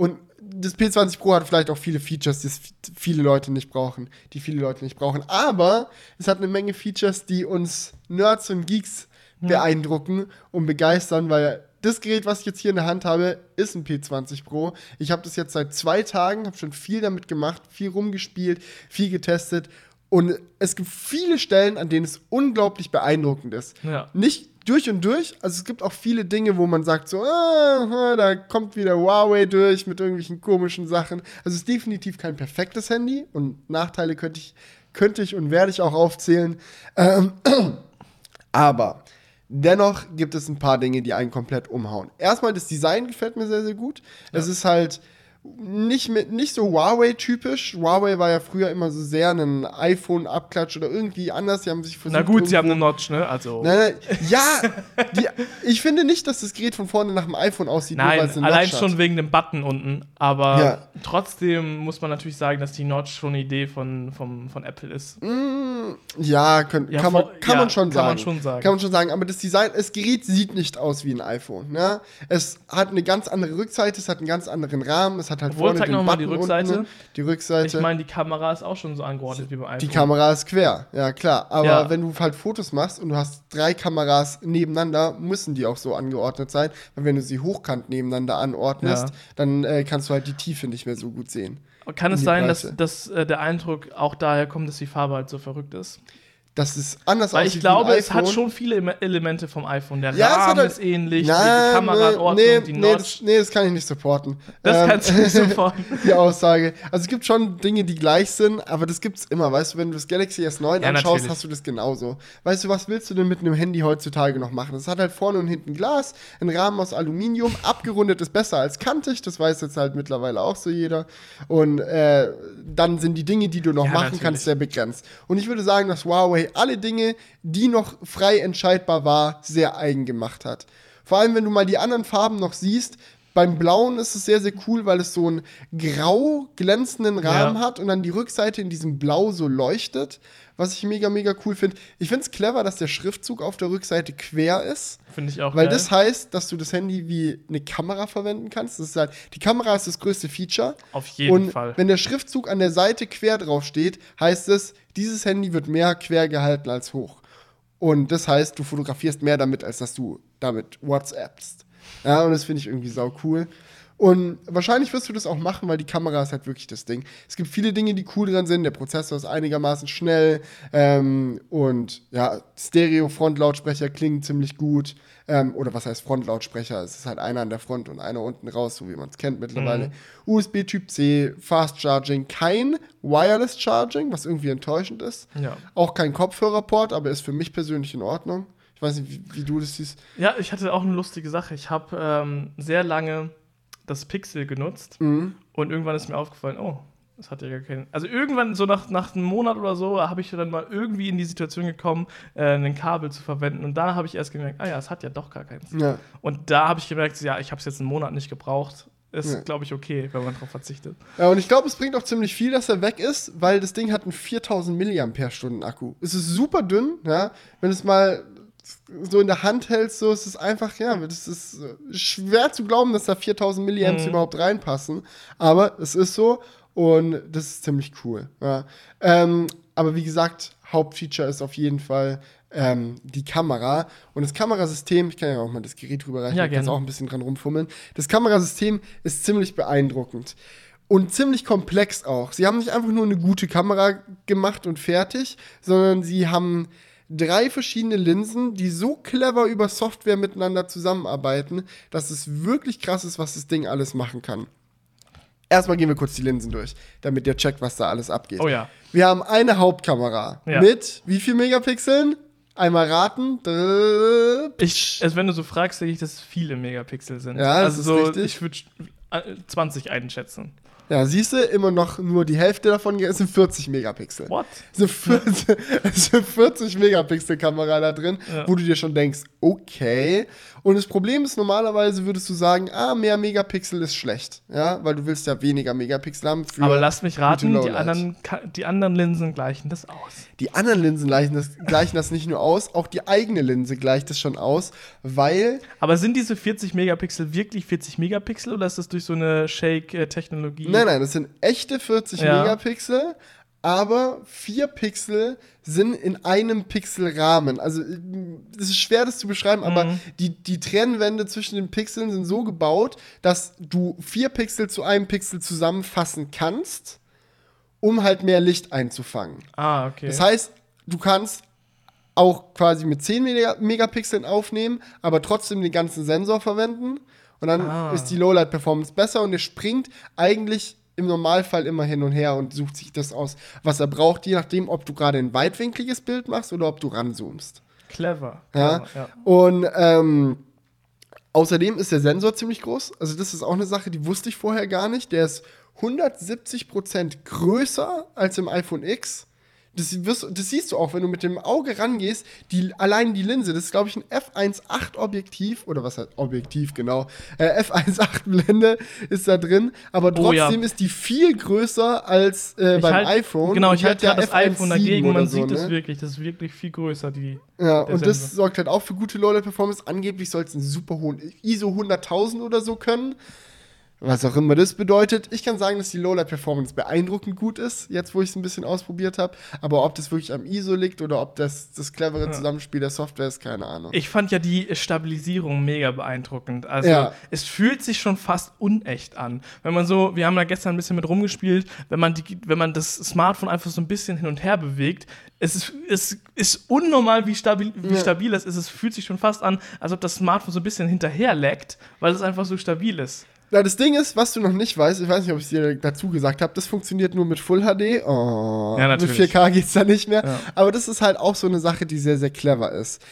Und das P20 Pro hat vielleicht auch viele Features, die es viele Leute nicht brauchen, die viele Leute nicht brauchen. Aber es hat eine Menge Features, die uns Nerds und Geeks beeindrucken und begeistern, weil das Gerät, was ich jetzt hier in der Hand habe, ist ein P20 Pro. Ich habe das jetzt seit zwei Tagen, habe schon viel damit gemacht, viel rumgespielt, viel getestet. Und es gibt viele Stellen, an denen es unglaublich beeindruckend ist. Ja. Nicht durch und durch. Also es gibt auch viele Dinge, wo man sagt so, ah, da kommt wieder Huawei durch mit irgendwelchen komischen Sachen. Also es ist definitiv kein perfektes Handy und Nachteile könnte ich, könnte ich und werde ich auch aufzählen. Ähm, [CLEARS THROAT] aber dennoch gibt es ein paar Dinge, die einen komplett umhauen. Erstmal das Design gefällt mir sehr, sehr gut. Es ist halt nicht, mit, nicht so Huawei-typisch. Huawei war ja früher immer so sehr ein iPhone-Abklatsch oder irgendwie anders. Die haben sich versucht. Na gut, sie haben eine Notch, ne? Also. Nein, nein, ja, die, ich finde nicht, dass das Gerät von vorne nach dem iPhone aussieht, Nein, allein schon wegen dem Button unten. Aber Ja. trotzdem muss man natürlich sagen, dass die Notch schon eine Idee von, von, von Apple ist. Mm, Ja, könnt, Ja, kann, man, kann ja, man schon kann sagen. man schon sagen. Kann man schon sagen. Aber das Design, das Gerät sieht nicht aus wie ein iPhone. Ne? Es hat eine ganz andere Rückseite, es hat einen ganz anderen Rahmen, es hat halt Obwohl, vorne zeig den mal die Button Rückseite. Unten, die Rückseite. Ich meine, die Kamera ist auch schon so angeordnet wie beim iPhone. die Kamera ist quer, ja klar. Aber Ja. wenn du halt Fotos machst und du hast drei Kameras nebeneinander, müssen die auch so angeordnet sein. Weil wenn du sie hochkant nebeneinander anordnest, Ja. dann äh, kannst du halt die Tiefe nicht mehr so gut sehen. Kann es sein, dass, Breite. dass äh, der Eindruck auch daher kommt, dass die Farbe halt so verrückt ist? Das ist anders Weil aussieht ich glaube, es hat schon viele Ele- Elemente vom iPhone. Der Ja, es hat Rahmen halt- ist ähnlich, die Nein, Kameraordnung, nee, die nee, das, nee, das kann ich nicht supporten. Das Ähm, kannst du nicht [LAUGHS] sofort. die Aussage. Also es gibt schon Dinge, die gleich sind, aber das gibt's immer. Weißt du, wenn du das Galaxy S9 Ja, anschaust, natürlich. hast du das genauso. Weißt du, was willst du denn mit einem Handy heutzutage noch machen? Das hat halt vorne und hinten Glas, einen Rahmen aus Aluminium, abgerundet ist besser als kantig, das weiß jetzt halt mittlerweile auch so jeder. Und äh, dann sind die Dinge, die du noch Ja, machen natürlich. kannst, sehr begrenzt. Und ich würde sagen, dass Huawei alle Dinge, die noch frei entscheidbar war, sehr eigen gemacht hat. Vor allem, wenn du mal die anderen Farben noch siehst, beim Blauen ist es sehr, sehr cool, weil es so einen grau glänzenden Rahmen Ja. hat und dann die Rückseite in diesem Blau so leuchtet, was ich mega, mega cool finde. Ich finde es clever, dass der Schriftzug auf der Rückseite quer ist, Finde ich auch weil geil. das heißt, dass du das Handy wie eine Kamera verwenden kannst. Das ist halt, die Kamera ist das größte Feature. Auf jeden und Fall. wenn der Schriftzug an der Seite quer drauf steht, heißt es, dieses Handy wird mehr quer gehalten als hoch. Und das heißt, du fotografierst mehr damit, als dass du damit WhatsAppst. Ja, und das finde ich irgendwie sau cool. Und wahrscheinlich wirst du das auch machen, weil die Kamera ist halt wirklich das Ding. Es gibt viele Dinge, die cool dran sind. Der Prozessor ist einigermaßen schnell. Ähm, und ja, Stereo-Frontlautsprecher klingen ziemlich gut. Ähm, oder was heißt Frontlautsprecher? Es ist halt einer an der Front und einer unten raus, so wie man es kennt mittlerweile. USB Typ C, Fast Charging, kein Wireless Charging, was irgendwie enttäuschend ist. Ja. Auch kein Kopfhörerport, aber ist für mich persönlich in Ordnung. Ich weiß nicht, wie, wie du das siehst. Ja, ich hatte auch eine lustige Sache. Ich habe ähm, sehr lange das Pixel genutzt Mhm. und irgendwann ist mir aufgefallen, oh, das hat ja gar keinen. Also irgendwann, so nach, nach einem Monat oder so, habe ich dann mal irgendwie in die Situation gekommen, äh, ein Kabel zu verwenden. Und da habe ich erst gemerkt, ah ja, es hat ja doch gar keins. Ja. Und da habe ich gemerkt, ja, ich habe es jetzt einen Monat nicht gebraucht. Ist, Ja. glaube ich, okay, wenn man darauf verzichtet. Ja, und ich glaube, es bringt auch ziemlich viel, dass er weg ist, weil das Ding hat einen 4000 mAh Akku. Es ist super dünn, ja. Wenn es mal so in der Hand hältst, so ist es einfach, ja, das ist äh, schwer zu glauben, dass da 4000 Milliamps Mhm. überhaupt reinpassen. Aber es ist so und das ist ziemlich cool. Ja. Ähm, aber wie gesagt, Hauptfeature ist auf jeden Fall ähm, die Kamera. Und das Kamerasystem, ich kann ja auch mal das Gerät rüberreichen, Ja, ich kann auch ein bisschen dran rumfummeln. Das Kamerasystem ist ziemlich beeindruckend. Und ziemlich komplex auch. Sie haben nicht einfach nur eine gute Kamera gemacht und fertig, sondern sie haben drei verschiedene Linsen, die so clever über Software miteinander zusammenarbeiten, dass es wirklich krass ist, was das Ding alles machen kann. Erstmal gehen wir kurz die Linsen durch, damit ihr checkt, was da alles abgeht. Oh ja. Wir haben eine Hauptkamera Ja. mit wie viel Megapixeln? Einmal raten. Ich, also wenn du so fragst, denke ich, dass es viele Megapixel sind. Ja, das also ist so, richtig. ich würde 20 einschätzen. Ja, siehst du, immer noch nur die Hälfte davon, es sind 40 Megapixel. What? Es sind 40, [LAUGHS] es sind 40 Megapixel Kamera da drin, Ja. wo du dir schon denkst, okay. Und das Problem ist, normalerweise würdest du sagen, ah, mehr Megapixel ist schlecht. Ja, weil du willst ja weniger Megapixel haben. Für Aber lass mich raten, die anderen, die anderen Linsen gleichen das aus. Die anderen Linsen gleichen das, gleichen das nicht nur aus, auch die eigene Linse gleicht das schon aus, weil Aber sind diese 40 Megapixel wirklich 40 Megapixel oder ist das durch so eine Shake-Technologie? Nein, nein, das sind echte 40 Ja. Megapixel, aber vier Pixel sind in einem Pixelrahmen. Also es ist schwer, das zu beschreiben, aber Mhm. die, die Trennwände zwischen den Pixeln sind so gebaut, dass du vier Pixel zu einem Pixel zusammenfassen kannst, um halt mehr Licht einzufangen. Ah, okay. Das heißt, du kannst auch quasi mit 10 Mega Megapixeln aufnehmen, aber trotzdem den ganzen Sensor verwenden. Und dann Ah. ist die Lowlight-Performance besser und er springt eigentlich im Normalfall immer hin und her und sucht sich das aus, was er braucht, je nachdem, ob du gerade ein weitwinkliges Bild machst oder ob du ranzoomst. Clever. Ja? Ja. Und ähm, außerdem ist der Sensor ziemlich groß. Also, das ist auch eine Sache, die wusste ich vorher gar nicht. Der ist 170% größer als im iPhone X. Das, wirst, das siehst du auch, wenn du mit dem Auge rangehst. Die, allein die Linse, das ist, glaube ich, ein F1.8-Objektiv. Oder was heißt Objektiv, genau. Äh, F1.8-Blende ist da drin. Aber Oh, ja. trotzdem ist die viel größer als äh, beim halt- iPhone. Genau, ich halte gerade das iPhone dagegen. Man so, sieht ne? es wirklich. Das ist wirklich viel größer, die. Ja, und das Sensor. sorgt halt auch für gute Lowlight-Performance. Angeblich soll es einen super hohen ISO 100.000 oder so können. Was auch immer das bedeutet. Ich kann sagen, dass die Lowlight-Performance beeindruckend gut ist, jetzt wo ich es ein bisschen ausprobiert habe. Aber ob das wirklich am ISO liegt oder ob das das clevere Ja. Zusammenspiel der Software ist, keine Ahnung. Ich fand ja die Stabilisierung mega beeindruckend. Also Ja. es fühlt sich schon fast unecht an. Wenn man so, wir haben da gestern ein bisschen mit rumgespielt, wenn man, die, wenn man das Smartphone einfach so ein bisschen hin und her bewegt, es ist, es ist unnormal, wie stabil, wie Ja. stabil es ist. Es fühlt sich schon fast an, als ob das Smartphone so ein bisschen hinterher leckt, weil es einfach so stabil ist. Na, das Ding ist, was du noch nicht weißt, ich weiß nicht, ob ich es dir dazu gesagt habe, das funktioniert nur mit Full HD. Oh, Ja, mit natürlich. 4K geht es da nicht mehr. Ja. Aber das ist halt auch so eine Sache, die sehr, sehr clever ist.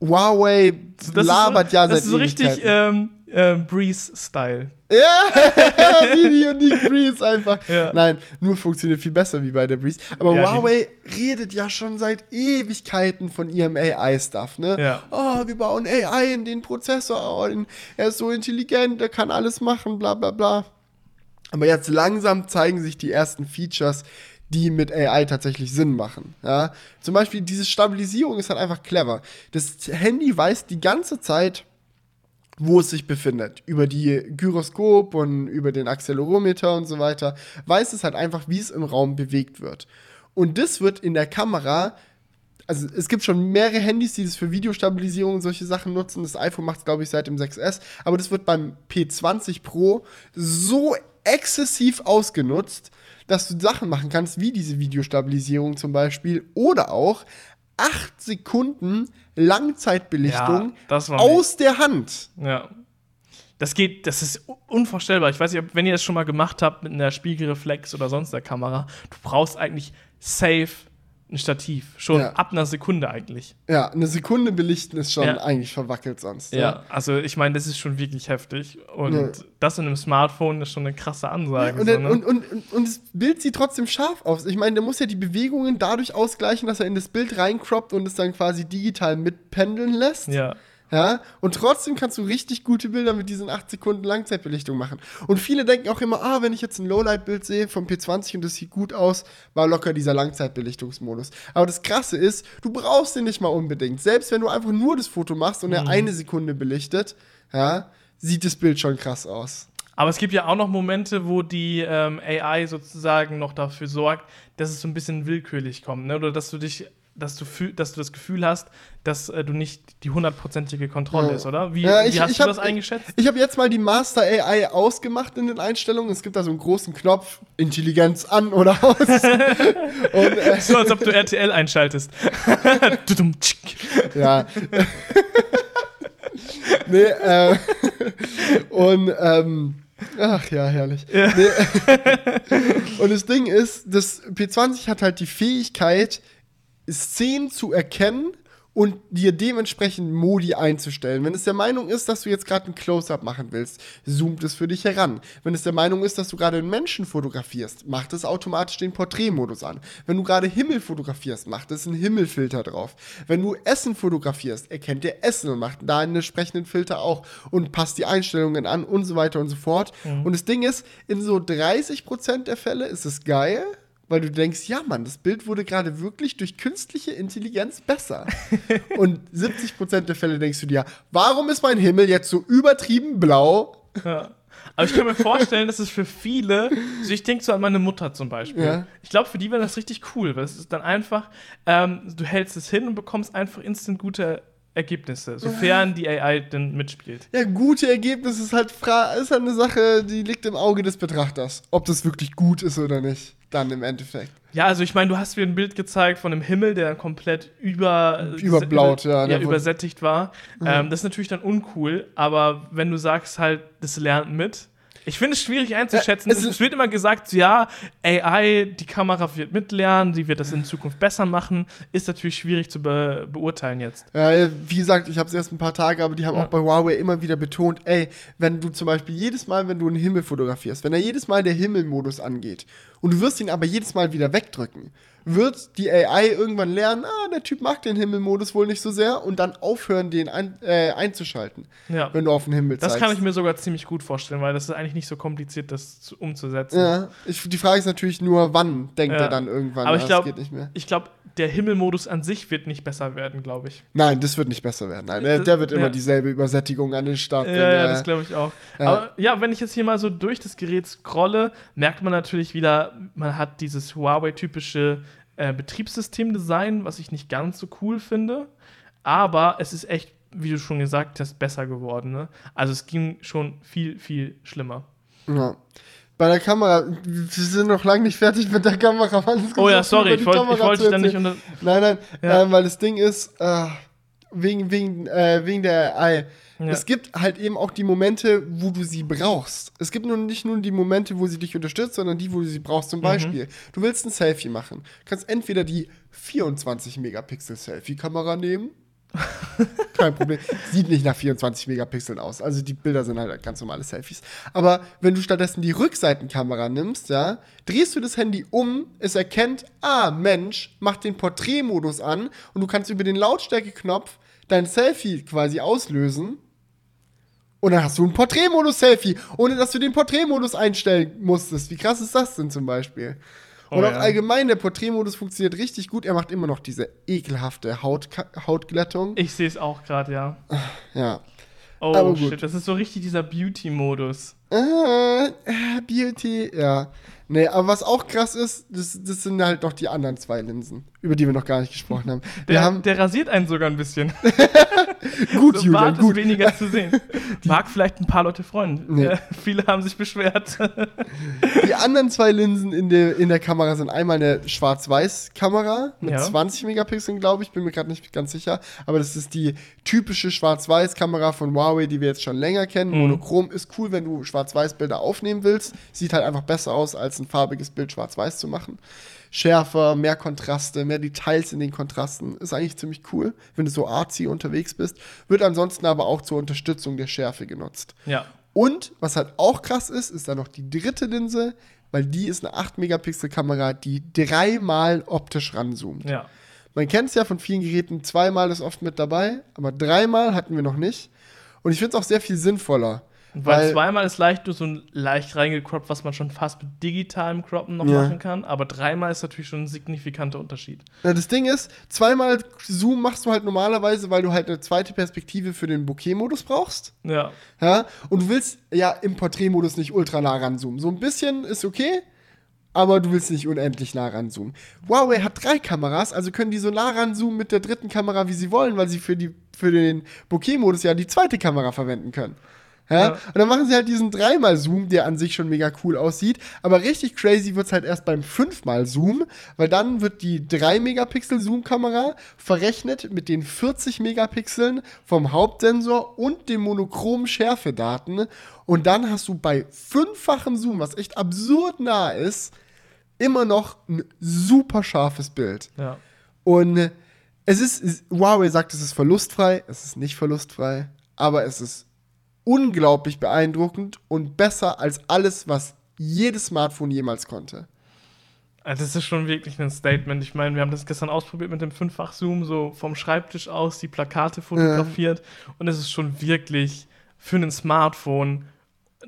Huawei Das labert ist so, ja Das seit ist so richtig ähm, äh, Breeze-Style. Ja, [LAUGHS] wie die Unique Breeze einfach. Ja. Nein, nur funktioniert viel besser wie bei der Breeze. Aber Ja, Huawei redet ja schon seit Ewigkeiten von ihrem AI-Stuff, ne? Ja. Oh, wir bauen AI in den Prozessor ein. Er ist so intelligent, er kann alles machen, bla bla bla. Aber jetzt langsam zeigen sich die ersten Features, die mit AI tatsächlich Sinn machen. Ja? Zum Beispiel diese Stabilisierung ist halt einfach clever. Das Handy weiß die ganze Zeit, wo es sich befindet. Über die Gyroskop und über den Accelerometer und so weiter. Weiß es halt einfach, wie es im Raum bewegt wird. Und das wird in der Kamera also es gibt schon mehrere Handys, die das für Videostabilisierung und solche Sachen nutzen. Das iPhone macht es, glaube ich, seit dem 6S. Aber das wird beim P20 Pro so exzessiv ausgenutzt, dass du Sachen machen kannst, wie diese Videostabilisierung zum Beispiel. Oder auch 8 Sekunden Langzeitbelichtung Ja, das war aus der Hand. Ja. Das geht, das ist unvorstellbar. Ich weiß nicht, ob, wenn ihr das schon mal gemacht habt mit einer Spiegelreflex oder sonst der Kamera, du brauchst eigentlich safe ein Stativ. Schon Ja. ab einer Sekunde eigentlich. Ja, eine Sekunde belichten ist schon Ja. eigentlich verwackelt sonst. Ja. Also ich meine, das ist schon wirklich heftig. Und Ja. das in einem Smartphone ist schon eine krasse Ansage. Und, so, ne? und, und, und, und das Bild sieht trotzdem scharf aus. Ich meine, der muss ja die Bewegungen dadurch ausgleichen, dass er in das Bild reincroppt und es dann quasi digital mitpendeln lässt. ja. Ja, und trotzdem kannst du richtig gute Bilder mit diesen 8 Sekunden Langzeitbelichtung machen. Und viele denken auch immer, ah, wenn ich jetzt ein Lowlight-Bild sehe vom P20 und das sieht gut aus, war locker dieser Langzeitbelichtungsmodus. Aber das Krasse ist, du brauchst den nicht mal unbedingt. Selbst wenn du einfach nur das Foto machst und er eine Sekunde belichtet, ja, sieht das Bild schon krass aus. Aber es gibt ja auch noch Momente, wo die ähm, AI sozusagen noch dafür sorgt, dass es so ein bisschen willkürlich kommt, ne? Oder dass du dich, dass du fühl, dass du das Gefühl hast, dass äh, du nicht die hundertprozentige Kontrolle Ja. ist, oder? Wie, Ja, wie ich- hast ich du hab- das eingeschätzt? Ich habe jetzt mal die Master AI ausgemacht in den Einstellungen. Es gibt da so einen großen Knopf, Intelligenz an oder aus. [LAUGHS] und äh, so als ob du RTL einschaltest. [LAUGHS] Ja. [LAUGHS] nee, äh, und ähm, ach ja, herrlich. Nee, und das Ding ist, das P20 hat halt die Fähigkeit, Szenen zu erkennen und dir dementsprechend Modi einzustellen. Wenn es der Meinung ist, dass du jetzt gerade ein Close-up machen willst, zoomt es für dich heran. Wenn es der Meinung ist, dass du gerade einen Menschen fotografierst, macht es automatisch den Porträtmodus an. Wenn du gerade Himmel fotografierst, macht es einen Himmelfilter drauf. Wenn du Essen fotografierst, erkennt der Essen und macht da einen entsprechenden Filter auch und passt die Einstellungen an und so weiter und so fort. Und das Ding ist, in so 30% der Fälle ist es geil, weil du denkst, ja Mann, das Bild wurde gerade wirklich durch künstliche Intelligenz besser. [LAUGHS] Und 70% der Fälle denkst du dir, warum ist mein Himmel jetzt so übertrieben blau? Ja. Aber ich kann mir vorstellen, dass es für viele, also ich denke so an meine Mutter zum Beispiel. Ja. Ich glaube, für die wäre das richtig cool, weil es ist dann einfach, ähm, du hältst es hin und bekommst einfach instant gute Ergebnisse, sofern die AI denn mitspielt. Ja, gute Ergebnisse ist halt, ist halt eine Sache, die liegt im Auge des Betrachters. Ob das wirklich gut ist oder nicht, dann im Endeffekt. Ja, also ich meine, du hast mir ein Bild gezeigt von einem Himmel, der dann komplett über, Überblaut, ja, ja übersättigt war. Ähm, das ist natürlich dann uncool, aber wenn du sagst halt, das lernt mit. Ich finde es schwierig einzuschätzen. Ja, es es, wird immer gesagt, ja, AI, die Kamera wird mitlernen, die wird das in Zukunft besser machen. Ist natürlich schwierig zu be beurteilen jetzt. Ja, wie gesagt, ich habe es erst ein paar Tage, aber die haben Ja. auch bei Huawei immer wieder betont, ey, wenn du zum Beispiel jedes Mal, wenn du einen Himmel fotografierst, wenn da jedes Mal der Himmelmodus angeht und du wirst ihn aber jedes Mal wieder wegdrücken, wird die AI irgendwann lernen, ah, der Typ mag den Himmelmodus wohl nicht so sehr und dann aufhören, den ein, äh, einzuschalten, Ja. wenn du auf den Himmel Das zeigst. kann ich mir sogar ziemlich gut vorstellen, weil das ist eigentlich nicht so kompliziert, das zu, umzusetzen. Ja, ich, die Frage ist natürlich nur, wann denkt Ja. er dann irgendwann, Aber ich es glaube, geht nicht mehr. ich glaube, der Himmelmodus an sich wird nicht besser werden, glaube ich. Nein, das wird nicht besser werden. Nein, der, Das- der wird immer ja. dieselbe Übersättigung an den Start Ja, bringen. ja, das glaube ich auch. Ja. Aber ja, wenn ich jetzt hier mal so durch das Gerät scrolle, merkt man natürlich wieder, man hat dieses Huawei-typische äh, Betriebssystemdesign, was ich nicht ganz so cool finde. Aber es ist echt, wie du schon gesagt hast, besser geworden. Ne? Also es ging schon viel, viel schlimmer. Ja. Bei der Kamera, wir sind noch lange nicht fertig mit der Kamera. Mann. Oh ja, sorry, ich wollte zu dich da nicht unter. Nein, nein, Ja. ähm, weil das Ding ist, äh, wegen, wegen, äh, wegen der AI. Ja. Es gibt halt eben auch die Momente, wo du sie brauchst. Es gibt nur nicht nur die Momente, wo sie dich unterstützt, sondern die, wo du sie brauchst. Mhm. Zum Beispiel, du willst ein Selfie machen. Du kannst entweder die 24 Megapixel Selfie-Kamera nehmen. [LAUGHS] Kein Problem. Sieht nicht nach 24 Megapixeln aus. Also die Bilder sind halt ganz normale Selfies. Aber wenn du stattdessen die Rückseitenkamera nimmst, ja, drehst du das Handy um, es erkennt, ah, Mensch, macht den Porträtmodus an und du kannst über den Lautstärkeknopf dein Selfie quasi auslösen. Und dann hast du ein Porträtmodus-Selfie, ohne dass du den Porträtmodus einstellen musstest. Wie krass ist das denn zum Beispiel? Und Oh auch ja. allgemein, der Porträtmodus funktioniert richtig gut. Er macht immer noch diese ekelhafte Haut Hautglättung. Ich sehe es auch gerade, ja. Ja. Oh Aber gut. shit, das ist so richtig dieser Beauty-Modus. Äh, äh, Beauty, ja. Nee, aber was auch krass ist, das, das sind halt noch die anderen zwei Linsen, über die wir noch gar nicht gesprochen haben. Der, haben der rasiert einen sogar ein bisschen. [LAUGHS] gut, so Julian, Bart gut. ist weniger zu sehen. [LAUGHS] Mag vielleicht ein paar Leute freuen. Nee. Äh, viele haben sich beschwert. [LAUGHS] Die anderen zwei Linsen in der, in der Kamera sind einmal eine Schwarz-Weiß-Kamera mit Ja. 20 Megapixeln, glaube ich, bin mir gerade nicht ganz sicher. Aber das ist die typische Schwarz-Weiß-Kamera von Huawei, die wir jetzt schon länger kennen. Mhm. Monochrom ist cool, wenn du Schwarz-Weiß-Bilder aufnehmen willst. Sieht halt einfach besser aus, als ein farbiges Bild schwarz-weiß zu machen. Schärfer, mehr Kontraste, mehr Details in den Kontrasten. Ist eigentlich ziemlich cool, wenn du so artsy unterwegs bist. Wird ansonsten aber auch zur Unterstützung der Schärfe genutzt. ja. Und was halt auch krass ist, ist dann noch die dritte Linse, weil die ist eine 8-Megapixel-Kamera, die dreimal optisch ranzoomt. Ja. Man kennt es ja von vielen Geräten, zweimal ist oft mit dabei, aber dreimal hatten wir noch nicht. Und ich finde es auch sehr viel sinnvoller. Weil, Weil- zweimal ist leicht nur so ein leicht reingecroppt, was man schon fast mit digitalem Croppen noch Ja. machen kann. Aber dreimal ist natürlich schon ein signifikanter Unterschied. Na, das Ding ist, zweimal Zoom machst du halt normalerweise, weil du halt eine zweite Perspektive für den Bokeh-Modus brauchst. Ja. Ja, und du willst ja im Porträtmodus nicht ultra nah ranzoomen. So ein bisschen ist okay, aber du willst nicht unendlich nah ranzoomen. Huawei hat drei Kameras, also können die so nah ranzoomen mit der dritten Kamera, wie sie wollen, weil sie für, die, für den Bokeh-Modus ja die zweite Kamera verwenden können. Ja? Ja. Und dann machen sie halt diesen dreimal Zoom, der an sich schon mega cool aussieht. Aber richtig crazy wird es halt erst beim fünfmal Zoom, weil dann wird die 3 Megapixel Zoom-Kamera verrechnet mit den 40 Megapixeln vom Hauptsensor und dem monochromen Schärfedaten. Und dann hast du bei fünffachen Zoom, was echt absurd nah ist, immer noch ein super scharfes Bild. Ja. Und es ist, Huawei sagt, es ist verlustfrei. Es ist nicht verlustfrei, aber es ist unglaublich beeindruckend und besser als alles, was jedes Smartphone jemals konnte. Also Das ist schon wirklich ein Statement. Ich meine, wir haben das gestern ausprobiert mit dem Fünffach-Zoom, so vom Schreibtisch aus die Plakate fotografiert. Und es ist schon wirklich für ein Smartphone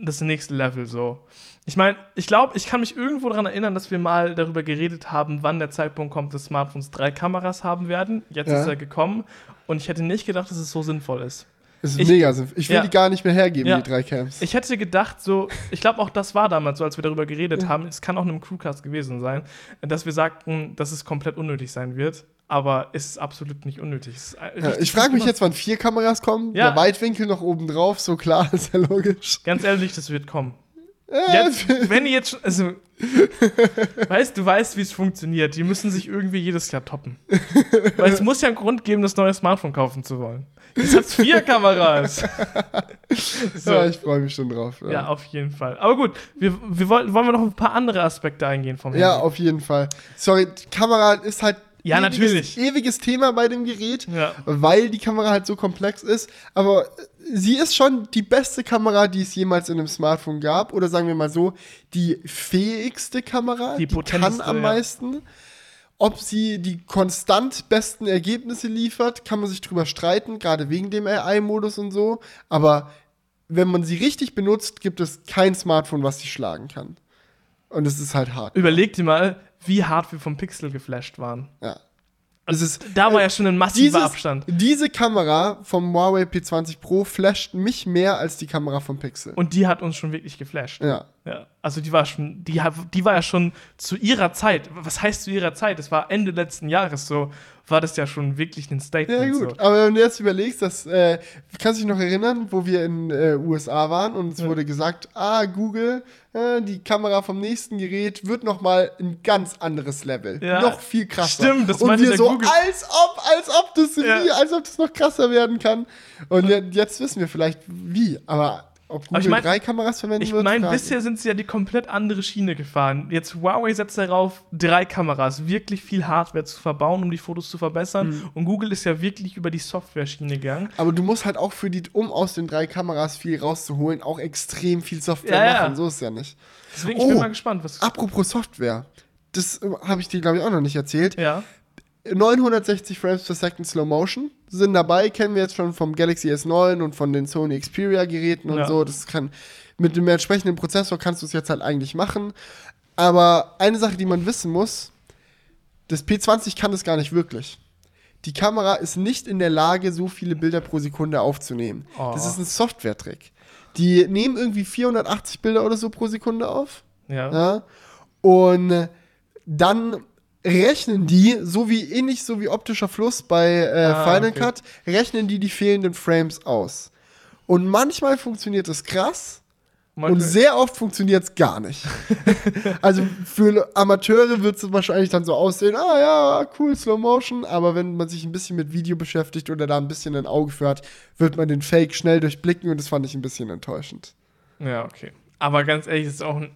das nächste Level so. Ich meine, ich glaube, ich kann mich irgendwo daran erinnern, dass wir mal darüber geredet haben, wann der Zeitpunkt kommt, dass Smartphones drei Kameras haben werden. Jetzt Ja. ist er gekommen. Und ich hätte nicht gedacht, dass es so sinnvoll ist. Das ist Ich- mega sinnvoll. Ich will ja. die gar nicht mehr hergeben, Ja. die drei Cams. Ich hätte gedacht, so, ich glaube auch das war damals so, als wir darüber geredet haben, es kann auch in einem Crewcast gewesen sein, dass wir sagten, dass es komplett unnötig sein wird, aber es ist absolut nicht unnötig. Es richtig ich frage mich jetzt, wann vier Kameras kommen. Ja. Der Weitwinkel noch oben drauf, so klar, [LAUGHS] ist ja logisch. Ganz ehrlich, das wird kommen. Äh, Jetzt, wenn die jetzt schon, also, weißt du, weißt, wie es funktioniert. Die müssen sich irgendwie jedes Jahr toppen. Weil es muss ja einen Grund geben, das neue Smartphone kaufen zu wollen. Jetzt hat's vier [LAUGHS] Kameras. so. Ja, Ja, ich freue mich schon drauf. auf jeden Fall. Aber gut, wir, wir wollen, wollen wir noch ein paar andere Aspekte eingehen vom Ja, Handy? auf jeden Fall. Sorry, die Kamera ist halt Ja, ewiges, natürlich. ewiges Thema bei dem Gerät, Ja. weil die Kamera halt so komplex ist. Aber äh, sie ist schon die beste Kamera, die es jemals in einem Smartphone gab. Oder sagen wir mal so, die fähigste Kamera, Die die, kann am ja. meisten. Ob sie die konstant besten Ergebnisse liefert, kann man sich drüber streiten, gerade wegen dem AI-Modus und so. Aber wenn man sie richtig benutzt, gibt es kein Smartphone, was sie schlagen kann. Und es ist halt hart. Überleg dir mal, wie hart wir vom Pixel geflasht waren. Ja. Es ist, Da war ja schon ein massiver dieses, Abstand. Diese Kamera vom Huawei P20 Pro flasht mich mehr als die Kamera vom Pixel. Und die hat uns schon wirklich geflasht. ja. Ja, also die war schon, die, die war ja schon zu ihrer Zeit. Was heißt zu ihrer Zeit? Das war Ende letzten Jahres so, war das ja schon wirklich ein Statement. Ja, gut. So. Aber wenn du jetzt überlegst, dass, äh, kannst du dich noch erinnern, wo wir in äh, USA waren und es Ja. wurde gesagt, ah, Google, äh, die Kamera vom nächsten Gerät wird noch mal ein ganz anderes Level. Ja. Noch viel krasser. Stimmt, das Und meinte wir der so, Google- als ob, als ob das, Ja. wie, als ob das noch krasser werden kann. Und je- jetzt wissen wir vielleicht, wie. Aber ob Google ich mein- drei Kameras verwenden Ich wird, meine, frage bisher sind sie ja die komplett andere Schiene gefahren. Jetzt Huawei setzt darauf, drei Kameras, wirklich viel Hardware zu verbauen, um die Fotos zu verbessern. Mhm. Und Google ist ja wirklich über die Software-Schiene gegangen. Aber du musst halt auch für die, um aus den drei Kameras viel rauszuholen, auch extrem viel Software Ja, ja. machen. So ist es ja nicht. Deswegen, ich bin Oh. mal gespannt, was. Apropos Software. Das äh, habe ich dir, glaube ich, auch noch nicht erzählt. Ja. 960 Frames per Second Slow Motion sind dabei, kennen wir jetzt schon vom Galaxy S9 und von den Sony Xperia Geräten und Ja. so. Das kann mit dem entsprechenden Prozessor kannst du es jetzt halt eigentlich machen. Aber eine Sache, die man wissen muss, das P20 kann das gar nicht wirklich. Die Kamera ist nicht in der Lage, so viele Bilder pro Sekunde aufzunehmen. Oh. Das ist ein Software-Trick. Die nehmen irgendwie 480 Bilder oder so pro Sekunde auf. Ja. Ja? Und dann rechnen die, so wie ähnlich so wie optischer Fluss bei äh, Ah, Final okay. Cut, rechnen die die fehlenden Frames aus. Und manchmal funktioniert das krass und Manchmal- sehr oft funktioniert es gar nicht. [LAUGHS] also für Amateure wird es wahrscheinlich dann so aussehen, ah ja, cool, Slow Motion, aber wenn man sich ein bisschen mit Video beschäftigt oder da ein bisschen ein Auge für hat, wird man den Fake schnell durchblicken und das fand ich ein bisschen enttäuschend. Ja, okay. Aber ganz ehrlich, es ist auch ein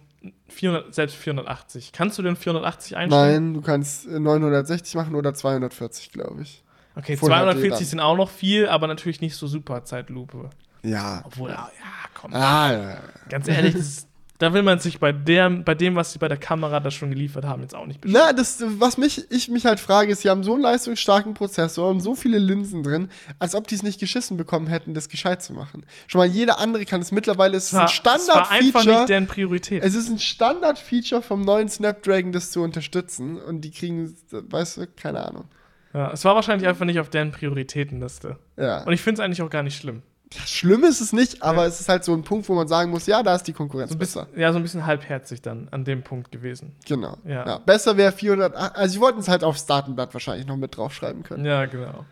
400, selbst 480. Kannst du denn 480 einstellen? Nein, du kannst äh, 960 machen oder 240, glaube ich. Okay, Full HD 240 dann. sind auch noch viel, aber natürlich nicht so super Zeitlupe. Ja. Obwohl, ja, ja komm. Ah, ja. Ganz ehrlich, das ist, da will man sich bei, der, bei dem, was sie bei der Kamera da schon geliefert haben, jetzt auch nicht beschweren. Na, das, was mich, ich mich halt frage, ist, sie haben so einen leistungsstarken Prozessor und so viele Linsen drin, als ob die es nicht geschissen bekommen hätten, das gescheit zu machen. Schon mal jeder andere kann es mittlerweile, es ist ein Es war einfach nicht Standard-Feature. deren Priorität. Es ist ein Standard-Feature vom neuen Snapdragon, das zu unterstützen. Und die kriegen, weißt du, keine Ahnung. Ja, es war wahrscheinlich einfach nicht auf deren Prioritätenliste. Ja. Und ich finde es eigentlich auch gar nicht schlimm. Schlimm ist es nicht, aber Ja. es ist halt so ein Punkt, wo man sagen muss, ja, da ist die Konkurrenz So ein besser. bisschen, ja, so ein bisschen halbherzig dann an dem Punkt gewesen. Genau. Ja. Ja. Besser wäre 400, also sie wollten es halt aufs Datenblatt wahrscheinlich noch mit draufschreiben können. Ja, genau.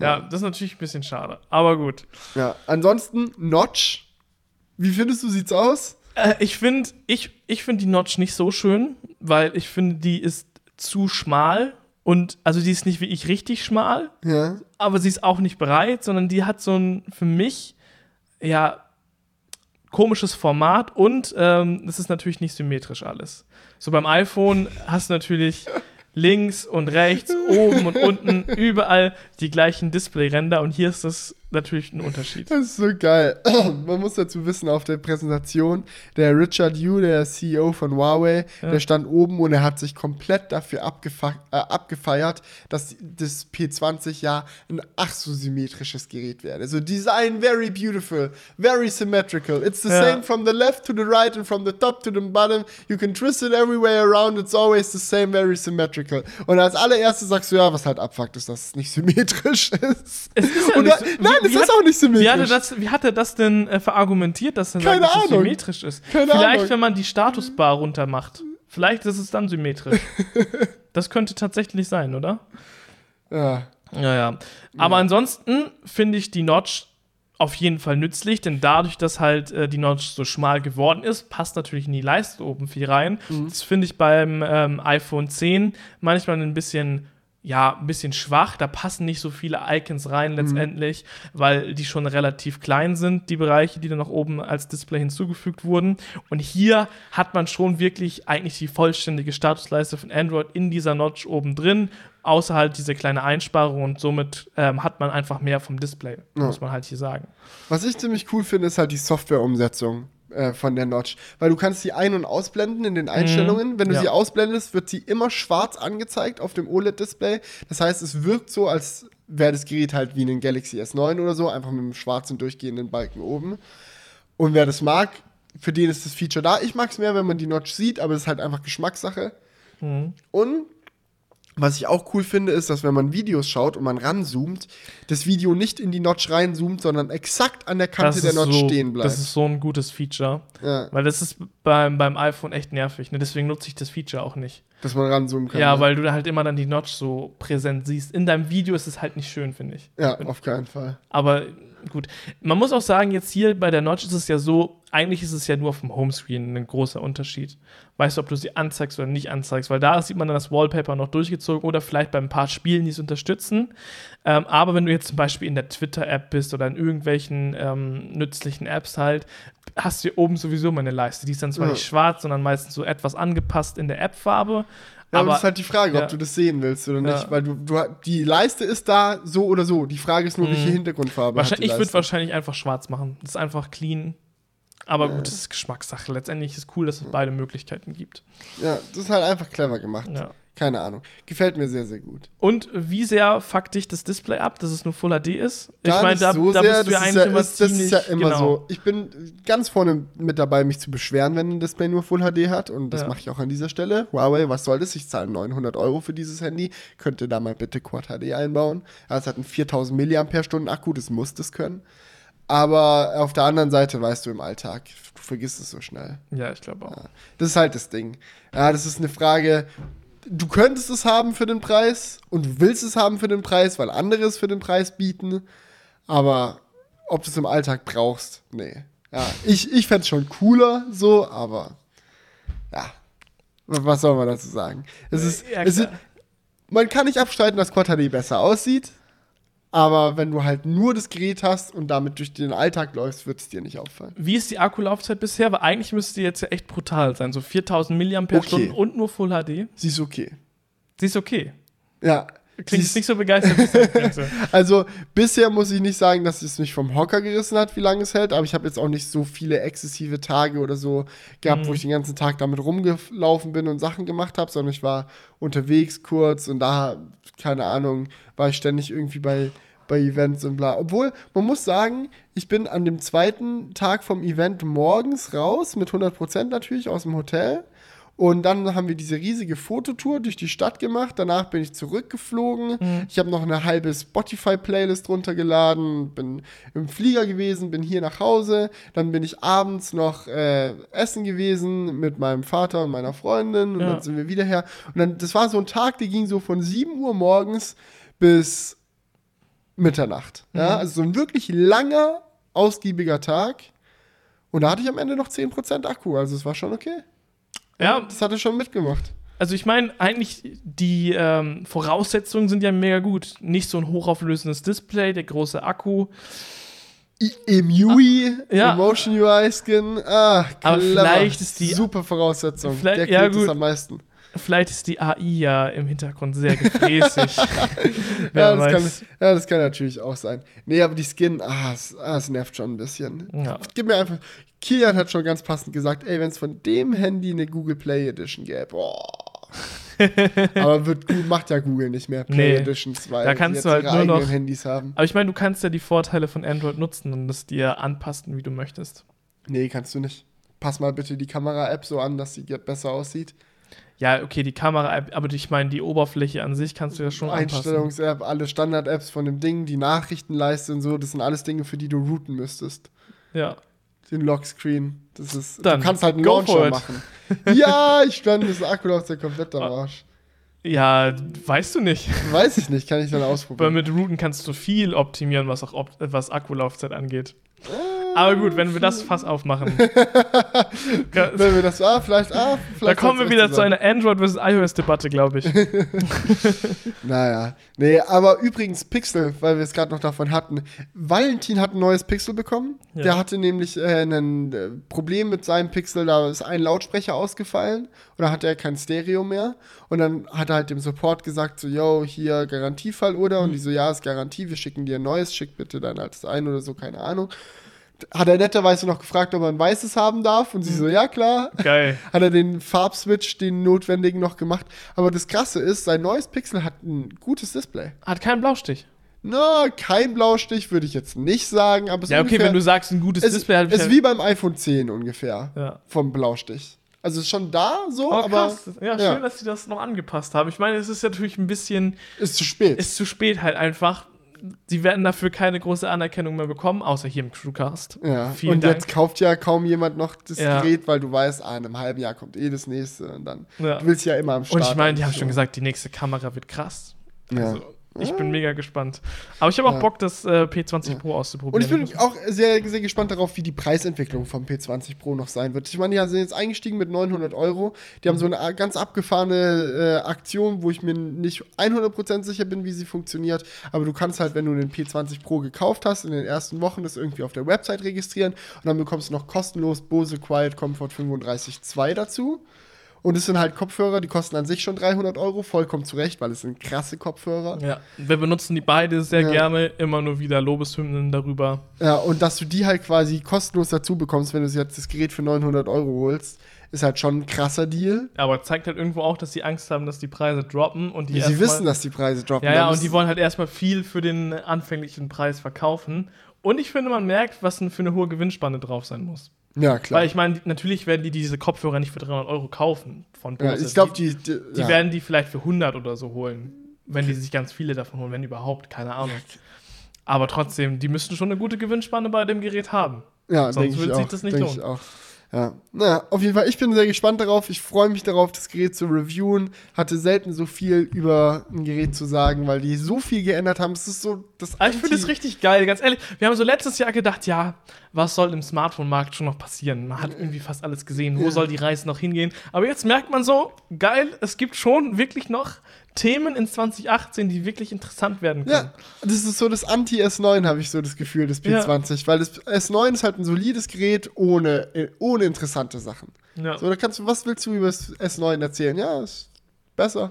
Ja, das ist natürlich ein bisschen schade. Aber gut. Ja, ansonsten Notch. Wie findest du, sieht's aus? Äh, ich finde ich, ich find die Notch nicht so schön, weil ich finde, die ist zu schmal. Und also die ist nicht wie ich richtig schmal, Ja. aber sie ist auch nicht breit, sondern die hat so ein für mich ja komisches Format und ähm, das ist natürlich nicht symmetrisch alles. So beim iPhone hast du natürlich links und rechts, oben und unten überall die gleichen Displayränder und hier ist das natürlich ein Unterschied. Das ist so geil. [CLEARS THROAT] Man muss dazu wissen, auf der Präsentation, der Richard Yu, der CEO von Huawei, Ja. der stand oben und er hat sich komplett dafür abgefa äh, abgefeiert, dass das P20 ja ein ach so symmetrisches Gerät werde. So Design very beautiful, very symmetrical. It's the Ja. same from the left to the right and from the top to the bottom. You can twist it everywhere around. It's always the same, very symmetrical. Und als allererstes sagst du, ja, was halt abfuckt ist, dass es nicht symmetrisch [LAUGHS] ist. Es ist ja Und nicht so- nein, wie ist hat- auch nicht symmetrisch. Wie hat er das, wie hat er das denn äh, verargumentiert, dass er Keine sagt, dass es symmetrisch ist? Keine Vielleicht, Ahnung. wenn man die Statusbar runter macht. Vielleicht ist es dann symmetrisch. [LAUGHS] das könnte tatsächlich sein, oder? Ja. Ja, ja. Aber ansonsten finde ich die Notch auf jeden Fall nützlich, denn dadurch, dass halt äh, die Notch so schmal geworden ist, passt natürlich in die Leiste oben viel rein. Das finde ich beim ähm, iPhone 10 manchmal ein bisschen ja, ein bisschen schwach. Da passen nicht so viele Icons rein letztendlich, weil die schon relativ klein sind, die Bereiche, die dann noch oben als Display hinzugefügt wurden. Und hier hat man schon wirklich eigentlich die vollständige Statusleiste von Android in dieser Notch oben drin, außer halt diese kleine Einsparung und somit ähm, hat man einfach mehr vom Display, Ja. muss man halt hier sagen. Was ich ziemlich cool finde, ist halt die Softwareumsetzung äh, von der Notch. Weil du kannst sie ein- und ausblenden in den Einstellungen. Wenn du Mhm. Ja. sie ausblendest, wird sie immer schwarz angezeigt auf dem OLED-Display. Das heißt, es wirkt so, als wäre das Gerät halt wie ein Galaxy S9 oder so, einfach mit einem schwarzen durchgehenden Balken oben. Und wer das mag, für den ist das Feature da. Ich mag es mehr, wenn man die Notch sieht, aber es ist halt einfach Geschmackssache. Mhm. Und was ich auch cool finde, ist, dass wenn man Videos schaut und man ranzoomt, das Video nicht in die Notch reinzoomt, sondern exakt an der Kante der Notch so, stehen bleibt. Das ist so ein gutes Feature, ja, weil das ist beim, beim iPhone echt nervig. Ne? Deswegen nutze ich das Feature auch nicht. dass man ranzoomen kann. Ja, ne? weil du da halt immer dann die Notch so präsent siehst. In deinem Video ist es halt nicht schön, finde ich. Ja, auf keinen Fall. Aber gut. Man muss auch sagen, jetzt hier bei der Notch ist es ja so, eigentlich ist es ja nur auf dem Homescreen ein großer Unterschied. Weißt du, ob du sie anzeigst oder nicht anzeigst, weil da sieht man dann das Wallpaper noch durchgezogen oder vielleicht bei ein paar Spielen, die es unterstützen. Ähm, aber wenn du jetzt zum Beispiel in der Twitter-App bist oder in irgendwelchen ähm, nützlichen Apps halt, hast du hier oben sowieso mal eine Leiste. Die ist dann zwar Ja. nicht schwarz, sondern meistens so etwas angepasst in der App-Farbe. Ja, aber, aber das ist halt die Frage, ja. ob du das sehen willst oder nicht. Ja. Weil du, du, die Leiste ist da so oder so. Die Frage ist nur, welche Mhm. Hintergrundfarbe Wahrscheinlich, ich würde wahrscheinlich einfach schwarz machen. Das ist einfach clean. Aber gut, das ist Geschmackssache. Letztendlich ist cool, dass es beide Möglichkeiten gibt. Ja, das ist halt einfach clever gemacht. Ja. Keine Ahnung. Gefällt mir sehr, sehr gut. Und wie sehr fuckt dich das Display ab, dass es nur Full HD ist? Ich meine, da, so da bist du ja eigentlich immer ist, das ist ja ziemlich- immer genau. so. Ich bin ganz vorne mit dabei, mich zu beschweren, wenn ein Display nur Full HD hat. Und das Ja. mache ich auch an dieser Stelle. Huawei, was soll das? Ich zahle 900 Euro für dieses Handy. Könnte da mal bitte Quad HD einbauen. Ja, Es hat einen 4000 mAh Akku, das muss das können. Aber auf der anderen Seite weißt du im Alltag, du vergisst es so schnell. Ja, ich glaube auch. Das ist halt das Ding. Ja, das ist eine Frage. Du könntest es haben für den Preis und du willst es haben für den Preis, weil andere es für den Preis bieten. Aber ob du es im Alltag brauchst, nee. Ja, ich, ich fände es schon cooler so, aber ja. Was soll man dazu sagen? Es ist, Ja, es ist, man kann nicht abstreiten, dass HD besser aussieht. Aber wenn du halt nur das Gerät hast und damit durch den Alltag läufst, wird es dir nicht auffallen. Wie ist die Akkulaufzeit bisher? Weil eigentlich müsste die jetzt ja echt brutal sein. So 4000 mAh Okay. und nur Full HD. Sie ist okay. Sie ist okay. Ja. Klingt nicht so begeistert. [LAUGHS] Also bisher muss ich nicht sagen, dass es mich vom Hocker gerissen hat, wie lange es hält, aber ich habe jetzt auch nicht so viele exzessive Tage oder so gehabt, Mhm. wo ich den ganzen Tag damit rumgelaufen bin und Sachen gemacht habe, sondern ich war unterwegs kurz und da, keine Ahnung, war ich ständig irgendwie bei, bei Events und bla. Obwohl, man muss sagen, ich bin an dem zweiten Tag vom Event morgens raus, mit 100% natürlich aus dem Hotel. Und dann haben wir diese riesige Fototour durch die Stadt gemacht. Danach bin ich zurückgeflogen. Ich habe noch eine halbe Spotify-Playlist runtergeladen, bin im Flieger gewesen, bin hier nach Hause. Dann bin ich abends noch äh, essen gewesen mit meinem Vater und meiner Freundin. Und Ja. dann sind wir wieder her. Und dann, das war so ein Tag, der ging so von 7 Uhr morgens bis Mitternacht. Ja, also so ein wirklich langer, ausgiebiger Tag. Und da hatte ich am Ende noch 10% Akku. Also es war schon okay. Ja, Das hat er schon mitgemacht. also ich meine, eigentlich die ähm, Voraussetzungen sind ja mega gut. Nicht so ein hochauflösendes Display, der große Akku. EMUI, Ja. Emotion UI Skin, ah, Aber clever. vielleicht ist die- super Voraussetzung. Der ja, kriegt es gut. am meisten. Vielleicht ist die AI ja im Hintergrund sehr gefräßig. [LAUGHS] Ja das, kann, ja, das kann natürlich auch sein. Nee, aber die Skin, ah, es, ah, es nervt schon ein bisschen. Ja. Gib mir einfach. Kilian hat schon ganz passend gesagt, ey, wenn es von dem Handy eine Google Play Edition gäbe, boah. [LAUGHS] aber wird macht ja Google nicht mehr Play Nee. Editions, weil Da kannst du halt nur noch- Handys haben. Aber ich meine, du kannst ja die Vorteile von Android nutzen und es dir anpassen, wie du möchtest. Nee, kannst du nicht. Pass mal bitte die Kamera-App so an, dass sie besser aussieht. Ja, okay, die Kamera-App, aber ich meine, die Oberfläche an sich kannst du ja schon. Einstellungs-App, alle Standard-Apps von dem Ding, die Nachrichtenleiste und so, das sind alles Dinge, für die du routen müsstest. Ja. Den Lockscreen, das ist, Dann du kannst halt einen Launcher machen. [LAUGHS] ja, ich stand, das Akkulaufzeit komplett am Arsch. Ja, weißt du nicht. Weiß ich nicht, kann ich dann [LAUGHS] Weil ausprobieren. mit Routen kannst du viel optimieren, was auch op was Akkulaufzeit angeht. Äh, Aber gut, wenn wir das Fass aufmachen. [LAUGHS] Wenn wir das, ah, vielleicht, ah, da vielleicht kommen wir wieder zu einer Android vs. iOS-Debatte, glaube ich. [LAUGHS] Naja, nee, aber übrigens Pixel, weil wir es gerade noch davon hatten. Valentin hat ein neues Pixel bekommen. Ja. Der hatte nämlich äh, ein äh, Problem mit seinem Pixel, da ist ein Lautsprecher ausgefallen und dann hatte er kein Stereo mehr. Und dann hat er halt dem Support gesagt, so, yo, hier Garantiefall oder? Und die so, ja, ist Garantie, wir schicken dir ein neues, schick bitte dein altes ein oder so, keine Ahnung. Hat er netterweise noch gefragt, ob er ein weißes haben darf und sie so, ja klar Geil. [LAUGHS] hat er den Farbswitch, den notwendigen, noch gemacht. Aber das Krasse ist, sein neues Pixel hat ein gutes Display. Hat keinen Blaustich. Na, kein Blaustich würde ich jetzt nicht sagen, aber es Ja, okay, ungefähr, wenn du sagst, ein gutes es, Display hat es ist wie beim iPhone 10 ungefähr Ja. vom Blaustich. Also ist schon da so, Oh, aber krass. Ja, ja. schön, dass sie das noch angepasst haben. Ich meine, es ist natürlich ein bisschen, ist zu spät. ist zu spät halt einfach. Sie werden dafür keine große Anerkennung mehr bekommen, außer hier im Crewcast. ja. Vielen und Dank. jetzt kauft ja kaum jemand noch das Ja. Gerät, weil du weißt, ah, in einem halben Jahr kommt eh das nächste und dann Ja. du willst ja immer am Start. Und ich meine, die haben schon gesagt, die nächste Kamera wird krass. Ja. Ich bin mega gespannt. Aber ich habe auch Ja. Bock, das äh, P20 Pro auszuprobieren. Und ich bin auch sehr, sehr gespannt darauf, wie die Preisentwicklung vom P20 Pro noch sein wird. Ich meine, die sind jetzt eingestiegen mit 900 Euro. Die haben so eine ganz abgefahrene äh, Aktion, wo ich mir nicht 100% sicher bin, wie sie funktioniert. Aber du kannst halt, wenn du den P20 Pro gekauft hast, in den ersten Wochen das irgendwie auf der Website registrieren. Und dann bekommst du noch kostenlos Bose Quiet Comfort 35.2 dazu. Und es sind halt Kopfhörer, die kosten an sich schon 300 Euro, vollkommen zurecht, weil es sind krasse Kopfhörer. ja, wir benutzen die beide sehr Ja. gerne, immer nur wieder Lobeshymnen darüber. Ja, und dass du die halt quasi kostenlos dazu bekommst, wenn du jetzt das Gerät für 900 Euro holst, ist halt schon ein krasser Deal. Aber zeigt halt irgendwo auch, dass sie Angst haben, dass die Preise droppen und die sie erstmal- wissen, dass die Preise droppen. Ja, ja, und die wollen halt erstmal viel für den anfänglichen Preis verkaufen. Und ich finde, man merkt, was denn für eine hohe Gewinnspanne drauf sein muss. Ja, klar. Weil ich meine, natürlich werden die diese Kopfhörer nicht für 300 Euro kaufen von ja, Bose. ich glaube, die, die, die, ja. werden die vielleicht für 100 oder so holen. Wenn die sich ganz viele davon holen, wenn überhaupt, keine Ahnung. Aber trotzdem, die müssten schon eine gute Gewinnspanne bei dem Gerät haben. Ja, sonst auch. sich das nicht lohnen. Ja. Naja, auf jeden Fall, ich bin sehr gespannt darauf. Ich freue mich darauf, das Gerät zu reviewen. Hatte selten so viel über ein Gerät zu sagen, weil die so viel geändert haben. Es ist so das Aber ich finde es Anti- richtig geil, ganz ehrlich. Wir haben so letztes Jahr gedacht, ja, was soll im Smartphone-Markt schon noch passieren? Man hat irgendwie fast alles gesehen. Wo Ja. soll die Reise noch hingehen? Aber jetzt merkt man so, geil, es gibt schon wirklich noch Themen in 2018, die wirklich interessant werden können. Ja, das ist so das Anti-S9, habe ich so das Gefühl, das P20. Weil das S9 ist halt ein solides Gerät ohne, ohne interessante Sachen. Ja, So, da kannst du, was willst du über das S9 erzählen? Ja, ist besser,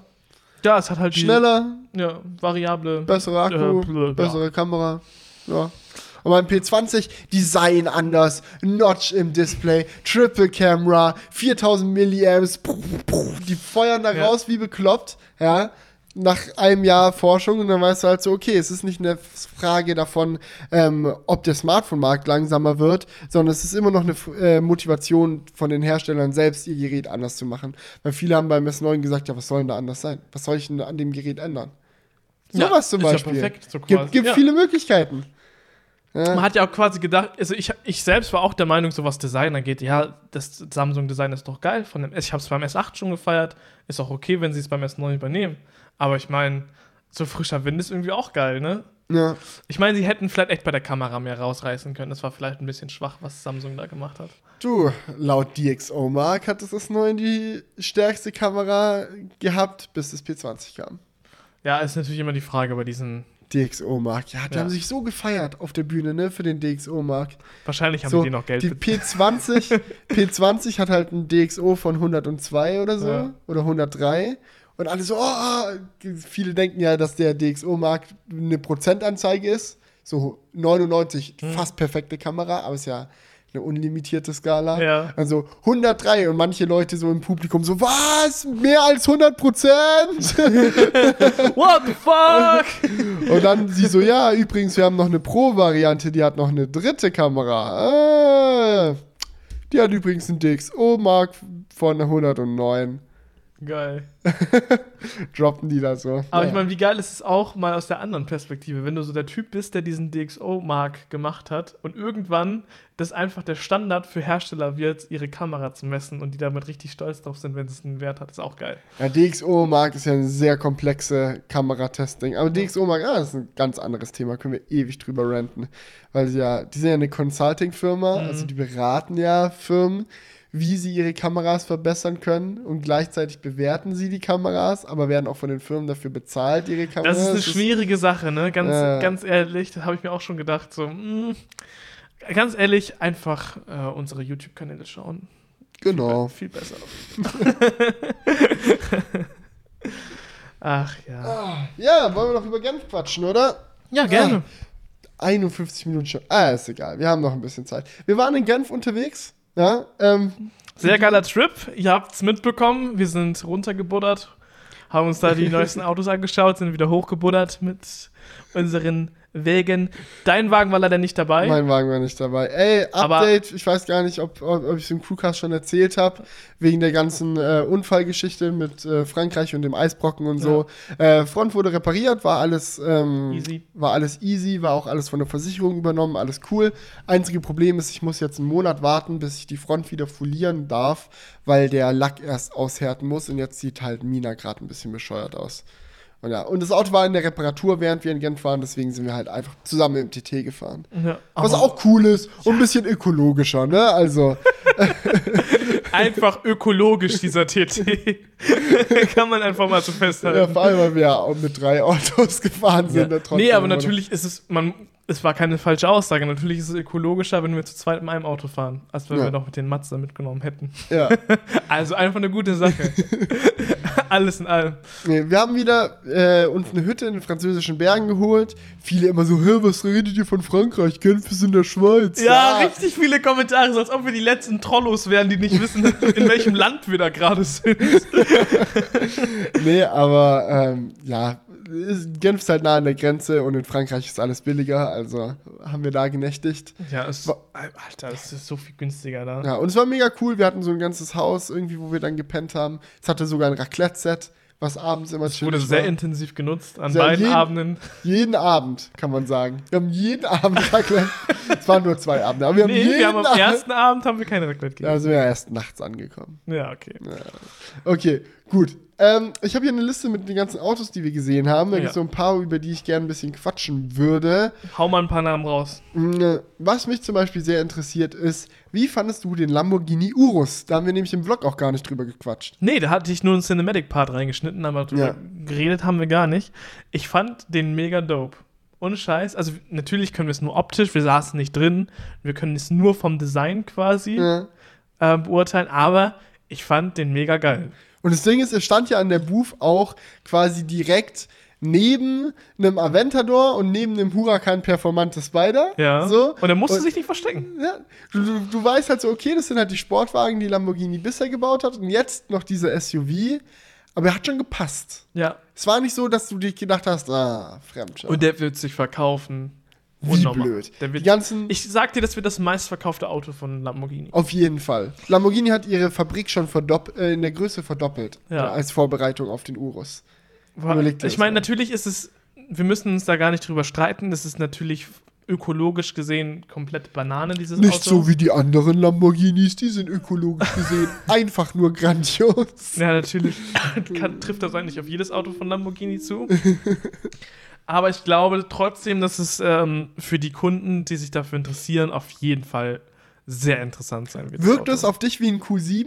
ja es hat halt die schneller, ja, variable. besserer Akku, Äh, blö, ja. bessere Kamera. Ja. Und beim P20 Design anders, Notch im Display, Triple Camera, 4000 Milliamps, die feuern da Ja. raus wie bekloppt, ja. Nach einem Jahr Forschung und dann weißt du halt so, okay, es ist nicht eine Frage davon, ähm, ob der Smartphone-Markt langsamer wird, sondern es ist immer noch eine äh, Motivation von den Herstellern selbst, ihr Gerät anders zu machen. Weil viele haben beim S9 gesagt, ja, was soll denn da anders sein? Was soll ich denn an dem Gerät ändern? Ja, Sowas zum ist ja Beispiel. perfekt, so quasi. Gibt, gibt Ja. viele Möglichkeiten. Man hat ja auch quasi gedacht, also ich, ich selbst war auch der Meinung, so was Design angeht, ja, das Samsung-Design ist doch geil. Von dem, S- ich habe es beim S8 schon gefeiert, ist auch okay, wenn sie es beim S9 übernehmen. Aber ich meine, so frischer Wind ist irgendwie auch geil, ne? Ja. Ich meine, sie hätten vielleicht echt bei der Kamera mehr rausreißen können. Das war vielleicht ein bisschen schwach, was Samsung da gemacht hat. Du, laut DxO Mark hat es das neu die stärkste Kamera gehabt, bis das P20 kam. Ja, ist natürlich immer die Frage bei diesen. DxO Mark, ja, die Ja. haben sich so gefeiert auf der Bühne, ne, für den DxO Mark. Wahrscheinlich haben So, die noch Geld die bezahlt. P20, P20 hat halt ein DxO von 102 oder so, Ja. oder 103. Und alle so, oh, viele denken ja, dass der DxO Mark eine Prozentanzeige ist. So 99, Hm. fast perfekte Kamera, aber ist ja eine unlimitierte Skala. Ja. Also 103 und manche Leute so im Publikum so, was? Mehr als 100 Prozent? [LAUGHS] What the fuck? [LAUGHS] und dann sie so, ja, übrigens, wir haben noch eine Pro-Variante, die hat noch eine dritte Kamera. Ah, die hat übrigens einen DxO Mark von 109. Geil. [LAUGHS] Droppen die da so. Aber Ja. ich meine, wie geil ist es auch mal aus der anderen Perspektive, wenn du so der Typ bist, der diesen DxO-Mark gemacht hat und irgendwann das einfach der Standard für Hersteller wird, ihre Kamera zu messen und die damit richtig stolz drauf sind, wenn es einen Wert hat, ist auch geil. Ja, DxO-Mark ist ja eine sehr komplexe Kameratesting. Aber DxO-Mark, ah, das ist ein ganz anderes Thema, können wir ewig drüber ranten. Weil sie ja, die sind ja eine Consulting-Firma, Mhm. also die beraten ja Firmen, wie sie ihre Kameras verbessern können und gleichzeitig bewerten sie die Kameras, aber werden auch von den Firmen dafür bezahlt, ihre Kameras. Das ist eine schwierige Sache, ne? Ganz, Ja. ganz ehrlich, das habe ich mir auch schon gedacht. So, mh, ganz ehrlich, einfach äh, unsere YouTube-Kanäle schauen. Genau. Viel, be- viel besser. [LAUGHS] Ach ja. Ah, Ja, wollen wir noch über Genf quatschen, oder? Ja, gerne. 51 Minuten schon. Ah, ist egal. Wir haben noch ein bisschen Zeit. Wir waren in Genf unterwegs. Ja, ähm, Sehr geiler Trip. Ihr habt's mitbekommen. Wir sind runtergebuddert, haben uns da die [LAUGHS] neuesten Autos angeschaut, sind wieder hochgebuddert mit unseren Wegen. Dein Wagen war leider nicht dabei. mein Wagen war nicht dabei. Ey, Aber- Update. ich weiß gar nicht, ob, ob, ob ich es im Crewcast schon erzählt habe, wegen der ganzen äh, Unfallgeschichte mit äh, Frankreich und dem Eisbrocken und so. Äh, Front wurde repariert, war alles ähm, Easy. war alles easy, war auch alles von der Versicherung übernommen, alles cool. Einzige Problem ist, ich muss jetzt einen Monat warten, bis ich die Front wieder folieren darf, weil der Lack erst aushärten muss und jetzt sieht halt Mina gerade ein bisschen bescheuert aus. Und ja, und das Auto war in der Reparatur, während wir in Genf waren, deswegen sind wir halt einfach zusammen im TT gefahren. Ja, Was auch cool ist und ein bisschen ökologischer, ne? Also, [LAUGHS] einfach ökologisch, dieser TT. [LAUGHS] Kann man einfach mal so ja, festhalten. vor allem, weil wir ja auch mit drei Autos gefahren sind. da trotzdem nee, aber natürlich ist es, man, es war keine falsche Aussage. Natürlich ist es ökologischer, wenn wir zu zweit in einem Auto fahren, als wenn Ja. wir noch mit den Mazda mitgenommen hätten. Ja. [LAUGHS] Also einfach eine gute Sache. [LAUGHS] Alles in allem. Nee, wir haben wieder äh, uns eine Hütte in den französischen Bergen geholt. Viele immer so, hä, was redet ihr von Frankreich? Genf ist in der Schweiz. Ja, richtig viele Kommentare, so als ob wir die letzten Trollos wären, die nicht wissen, [LAUGHS] in welchem Land wir da gerade sind. Nee, aber ähm, ja, Genf ist halt nah an der Grenze und in Frankreich ist alles billiger. Also haben wir da genächtigt. Ja, es, Alter, es ist so viel günstiger da. Ja, und es war mega cool. Wir hatten so ein ganzes Haus irgendwie, wo wir dann gepennt haben. Es hatte sogar ein Raclette-Set, was abends immer Es wurde chillig sehr war. intensiv genutzt an Sehr beiden jeden- Abenden. Jeden Abend, kann man sagen. Wir haben jeden Abend Raclette. [LAUGHS] es waren nur zwei Abende, aber wir haben Nee, jeden wir haben am Abend. ersten Abend haben wir keine Raclette Da gegessen. sind wir ja erst nachts angekommen. Ja, okay. Okay, gut. Ähm, ich habe hier eine Liste mit den ganzen Autos, die wir gesehen haben. Da Ja. gibt es so ein paar, über die ich gerne ein bisschen quatschen würde. Hau mal ein paar Namen raus. Mm, Was mich zum Beispiel sehr interessiert ist, wie fandest du den Lamborghini Urus? Da haben wir nämlich im Vlog auch gar nicht drüber gequatscht. Nee, da hatte ich nur einen Cinematic-Part reingeschnitten, aber drüber Ja. geredet haben wir gar nicht. Ich fand den mega dope. Ohne Scheiß. Also, natürlich können wir es nur optisch, wir saßen nicht drin. Wir können es nur vom Design quasi Ja. äh, beurteilen, aber ich fand den mega geil. Und das Ding ist, er stand ja an der Booth auch quasi direkt neben einem Aventador und neben einem Huracan Performante Spider. Ja. So. Und er musste Und- sich nicht verstecken. Ja, du, du, du weißt halt so, okay, das sind halt die Sportwagen, die Lamborghini bisher gebaut hat und jetzt noch diese SUV. Aber er hat schon gepasst. Ja. Es war nicht so, dass du dir gedacht hast, ah, Fremdschau. Und der wird sich verkaufen. Wie blöd. Der Die wird, ganzen, ich sag dir, das wird das meistverkaufte Auto von Lamborghini. auf jeden Fall. Lamborghini hat ihre Fabrik schon äh, in der Größe verdoppelt. Ja. äh, als Vorbereitung auf den Urus. Ich meine, natürlich ist es, wir müssen uns da gar nicht drüber streiten. Das ist natürlich ökologisch gesehen komplett Banane, dieses Nicht Auto. so wie die anderen Lamborghinis, die sind ökologisch gesehen [LAUGHS] einfach nur grandios. Ja, natürlich [LAUGHS] kann, trifft das eigentlich auf jedes Auto von Lamborghini zu. [LAUGHS] Aber ich glaube trotzdem, dass es ähm, für die Kunden, die sich dafür interessieren, auf jeden Fall sehr interessant sein wird. das Wirkt das auf dich wie ein Q7?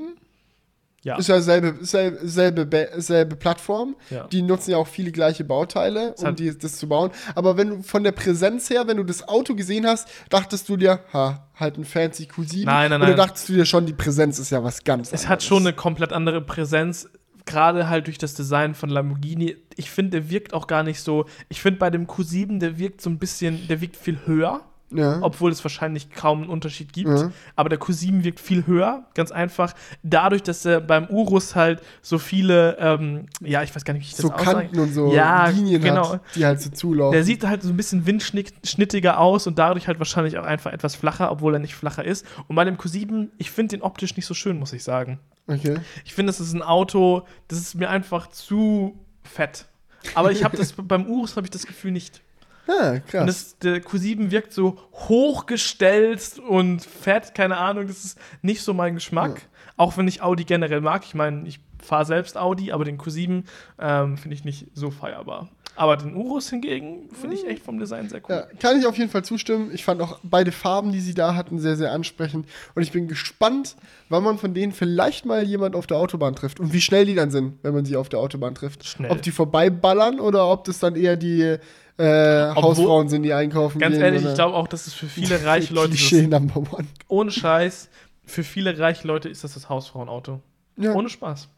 Ja. Ist ja selbe, selbe, selbe, Be- selbe Plattform. Ja. Die nutzen ja auch viele gleiche Bauteile, Es um hat- die, das zu bauen. Aber wenn du von der Präsenz her, wenn du das Auto gesehen hast, dachtest du dir, ha, halt ein fancy Q7. Nein, nein, Oder nein. dachtest du dir schon, die Präsenz ist ja was ganz Es hat schon eine komplett andere Präsenz, gerade halt durch das Design von Lamborghini. Ich finde, der wirkt auch gar nicht so. Ich finde, bei dem Q7, der wirkt so ein bisschen, der wirkt viel höher, Ja. obwohl es wahrscheinlich kaum einen Unterschied gibt. Ja. Aber der Q7 wirkt viel höher, ganz einfach. Dadurch, dass er beim Urus halt so viele, ähm, ja, ich weiß gar nicht, wie ich das so aussagen- Kanten und so Ja, Linien genau. hat, die halt so zulaufen. Der sieht halt so ein bisschen windschnittiger aus und dadurch halt wahrscheinlich auch einfach etwas flacher, obwohl er nicht flacher ist. Und bei dem Q7, ich finde den optisch nicht so schön, muss ich sagen. Okay. Ich finde, das ist ein Auto, das ist mir einfach zu fett. Aber ich habe das [LAUGHS] beim Urus habe ich das Gefühl nicht. Ah, Und krass. das, der Q7 wirkt so hochgestellt und fett, keine Ahnung, das ist nicht so mein Geschmack. Auch wenn ich Audi generell mag. Ich meine, ich fahre selbst Audi, aber den Q7 ähm, finde ich nicht so feierbar. Aber den Urus hingegen finde ich echt vom Design sehr cool. Ja, kann ich auf jeden Fall zustimmen. Ich fand auch beide Farben, die sie da hatten, sehr, sehr ansprechend. Und ich bin gespannt, wann man von denen vielleicht mal jemand auf der Autobahn trifft. Und wie schnell die dann sind, wenn man sie auf der Autobahn trifft. Schnell. Ob die vorbeiballern oder ob das dann eher die äh, Obwohl- Hausfrauen sind, die einkaufen Ganz gehen. ehrlich, ich glaube auch, dass es für viele [LAUGHS] reiche Leute Klischee Number One. ohne Scheiß, für viele reiche Leute ist das das Hausfrauenauto. Ja. Ohne Spaß.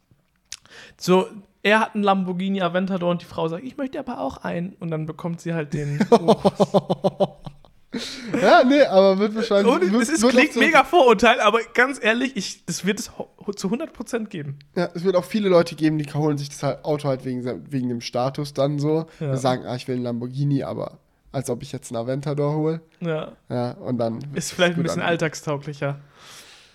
So, er hat einen Lamborghini Aventador und die Frau sagt, ich möchte aber auch einen. Und dann bekommt sie halt den. [LAUGHS] [LAUGHS] Ja, nee, aber wird wahrscheinlich. und wird, es ist, wird klingt so- mega Vorurteil, aber ganz ehrlich, ich, das wird es zu 100% geben. Ja, es wird auch viele Leute geben, die holen sich das halt Auto halt wegen, wegen dem Status dann so. Ja. Sagen, ah, ich will einen Lamborghini, aber als ob ich jetzt einen Aventador hole. Ja. Ja, und dann. Ist vielleicht ein bisschen an. alltagstauglicher.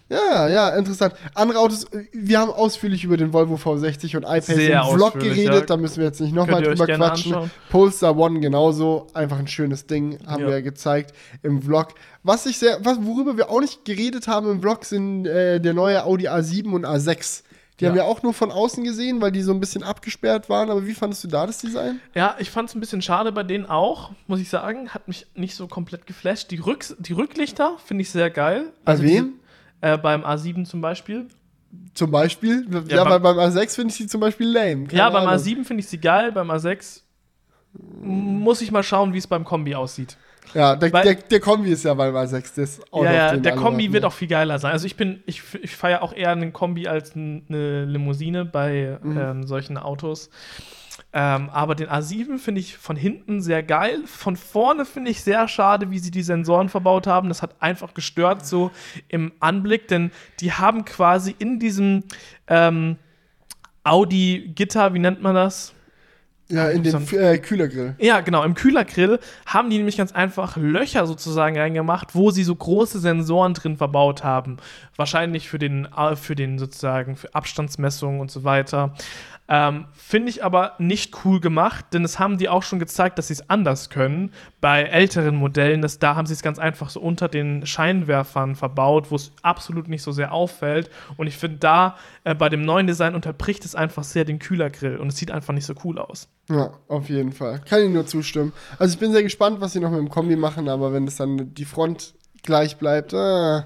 Ja, ja, interessant. Andere Autos, wir haben ausführlich über den Volvo V60 und iPace Sehr im Vlog geredet, ja. da müssen wir jetzt nicht nochmal drüber quatschen. anschauen. Polestar One genauso, einfach ein schönes Ding, haben Ja. wir ja gezeigt im Vlog. Was ich sehr, was, worüber wir auch nicht geredet haben im Vlog, sind äh, der neue Audi A7 und A6. Die Ja. haben wir auch nur von außen gesehen, weil die so ein bisschen abgesperrt waren. Aber wie fandest du da das Design? Ja, ich fand es ein bisschen schade bei denen auch, muss ich sagen. Hat mich nicht so komplett geflasht. Die, Rücks die Rücklichter finde ich sehr geil. Bei diese- wem? Äh, beim A7 zum Beispiel. Zum Beispiel? Ja, Ja, beim- beim A6 finde ich die zum Beispiel lame. Keine ja, beim Ahnung. A7 finde ich sie geil, beim A6 muss ich mal schauen, wie es beim Kombi aussieht. Ja, der, Weil- der, der Kombi ist ja beim A6. Das ja, ja, der Kombi warten. wird auch viel geiler sein. Also ich bin, ich, ich feiere auch eher einen Kombi als eine Limousine bei Mhm. ähm, solchen Autos. Ähm, aber den A7 finde ich von hinten sehr geil. Von vorne finde ich sehr schade, wie sie die Sensoren verbaut haben. Das hat einfach gestört so im Anblick, denn die haben quasi in diesem ähm, Audi-Gitter, wie nennt man das? Ja, in den äh, Kühlergrill. Ja, genau. Im Kühlergrill haben die nämlich ganz einfach Löcher sozusagen reingemacht, wo sie so große Sensoren drin verbaut haben. Wahrscheinlich für den, äh, für den sozusagen, für Abstandsmessungen und so weiter. Ähm, Finde ich aber nicht cool gemacht, denn es haben die auch schon gezeigt, dass sie es anders können. Bei älteren Modellen, das, da haben sie es ganz einfach so unter den Scheinwerfern verbaut, wo es absolut nicht so sehr auffällt. Und ich finde, da äh, bei dem neuen Design unterbricht es einfach sehr den Kühlergrill und es sieht einfach nicht so cool aus. Ja, auf jeden Fall. Kann ich nur zustimmen. Also ich bin sehr gespannt, was sie noch mit dem Kombi machen, aber wenn es dann die Front gleich bleibt, äh,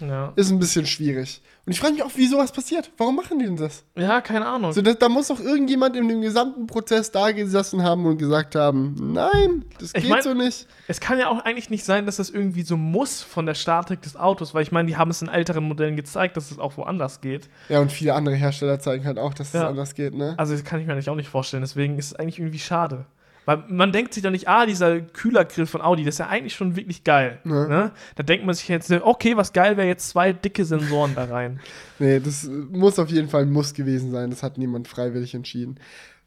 Ja. ist ein bisschen schwierig. Und ich frage mich auch, wie sowas passiert. Warum machen die denn das? Ja, keine Ahnung. So, da, da muss doch irgendjemand in dem gesamten Prozess da gesessen haben und gesagt haben, nein, das Ich geht mein- so nicht. Es kann ja auch eigentlich nicht sein, dass das irgendwie so muss von der Statik des Autos, weil ich meine, die haben es in älteren Modellen gezeigt, dass es auch woanders geht. Ja, und viele andere Hersteller zeigen halt auch, dass es Ja. anders geht, ne? Also das kann ich mir eigentlich auch nicht vorstellen, deswegen ist es eigentlich irgendwie schade. Weil man denkt sich doch nicht, ah, dieser Kühlergrill von Audi, das ist ja eigentlich schon wirklich geil. Ja. Ne? Da denkt man sich jetzt, okay, was geil wäre jetzt zwei dicke Sensoren da rein. [LAUGHS] Nee, das muss auf jeden Fall ein Muss gewesen sein. Das hat niemand freiwillig entschieden.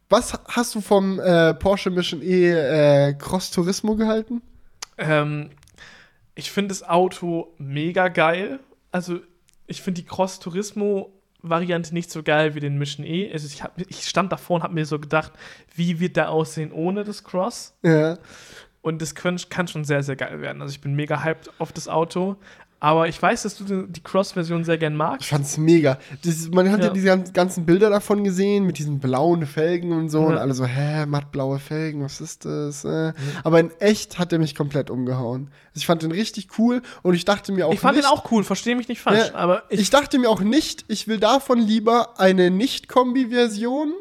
Was hast du vom äh, Porsche Mission E äh, Cross Turismo gehalten? Ähm, ich finde das Auto mega geil. Also, ich finde die Cross Turismo Variante nicht so geil wie den Mission E. Also ich, hab, ich stand davor und habe mir so gedacht, wie wird der aussehen ohne das Cross? Ja. Und das kann, kann schon sehr, sehr geil werden. Also ich bin mega hyped auf das Auto. Aber ich weiß, dass du die- Cross-Version sehr gern Ich magst. fand's mega. Das, man hat ja. Ja. diese gan- ganzen Bilder davon gesehen, mit diesen blauen Felgen und so. Und Ja. alle so, hä, mattblaue Felgen, was ist das? Äh. Aber in echt hat er mich komplett umgehauen. Also ich fand den richtig cool und ich dachte mir auch Ich fand nicht, den auch cool, verstehe mich nicht falsch. Ja, aber ich, ich, dachte mir auch nicht, ich will davon lieber eine Nicht-Kombi-Version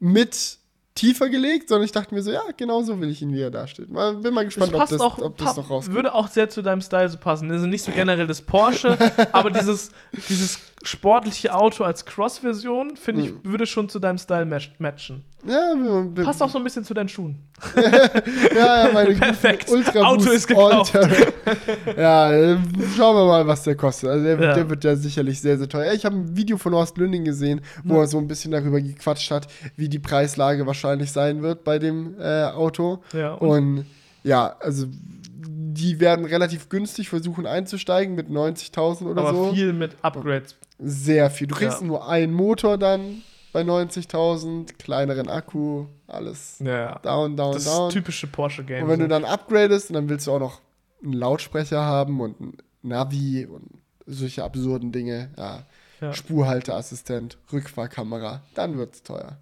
mit tiefer gelegt, sondern ich dachte mir so, ja, genau so will ich ihn, wie er dasteht. Mal, bin mal das gespannt, ob passt das, auch, ob das noch rauskommt. würde auch sehr zu deinem Style so passen. Also nicht so generell das Porsche, [LAUGHS] aber dieses, dieses sportliche Auto als Cross-Version, finde ich, würde schon zu deinem Style match matchen. Ja, Passt auch so ein bisschen zu deinen Schuhen. [LAUGHS] ja, ja, meine [LAUGHS] Perfekt. Ultra Auto Boost ist gekauft. [LAUGHS] Ja, äh, schauen wir mal, was der kostet. Also der, Ja. der wird ja sicherlich sehr, sehr teuer. Ich habe ein Video von Horst Lünding gesehen, wo er so ein bisschen darüber gequatscht hat, wie die Preislage wahrscheinlich sein wird bei dem äh, Auto. Ja, und- und ja, also die werden relativ günstig versuchen einzusteigen mit 90.000 oder Aber so. viel mit Upgrades. Sehr viel. Du kriegst Ja. nur einen Motor dann bei 90.000, kleineren Akku, alles Ja, down, down, das down. ist typische Porsche-Game. Und wenn so. du dann upgradest, dann willst du auch noch einen Lautsprecher haben und ein Navi und solche absurden Dinge. Ja. Ja. Spurhalteassistent, Rückfahrkamera, dann wird's teuer.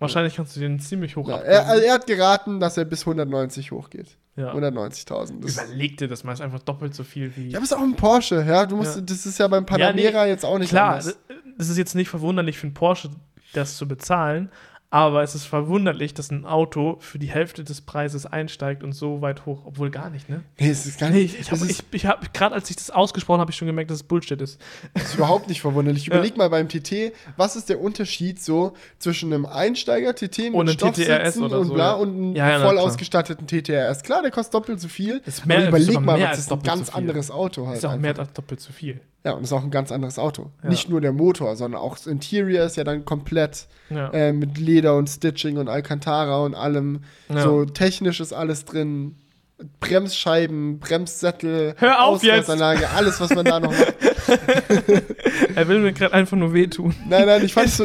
Wahrscheinlich kannst du den ziemlich hoch Ja, er, also er hat geraten, dass er bis 190 hochgeht. ja. 190.000. Das- Überleg dir das mal, ist einfach doppelt so viel wie. Ja, aber ist auch ein Porsche, ja. Du musst, Ja. das ist ja beim Panamera jetzt auch nicht Klar, anders. es ist jetzt nicht verwunderlich für einen Porsche, das zu bezahlen, aber es ist verwunderlich, dass ein Auto für die Hälfte des Preises einsteigt und so weit hoch, obwohl gar nicht, ne? Nee, es ist gar Nee, nicht. ich, ich das habe, ich, ich hab, gerade als ich das ausgesprochen habe, ich schon gemerkt, dass es Bullshit ist. ist überhaupt nicht verwunderlich. [LAUGHS] Überleg mal beim TT, was ist der Unterschied so zwischen einem Einsteiger-TT mit Und einem Stoffsitzen TTRS oder und so, bla ja. und einem Ja, ja, voll ausgestatteten TTRS? Klar, der kostet doppelt so viel. Ist mehr- aber überleg mal, was als ist ein ganz anderes Auto halt. Ist auch einfach. mehr als doppelt so viel. Ja, und ist auch ein ganz anderes Auto. Ja. Nicht nur der Motor, sondern auch das Interior ist ja dann komplett Ja. äh, mit Leder und Stitching und Alcantara und allem. Ja. So technisch ist alles drin. Bremsscheiben, Bremssättel, Hör auf jetzt! Ausgleichsanlage, alles, was man da noch macht. [LAUGHS] er will mir gerade einfach nur wehtun. Nein, nein, ich fand, es so,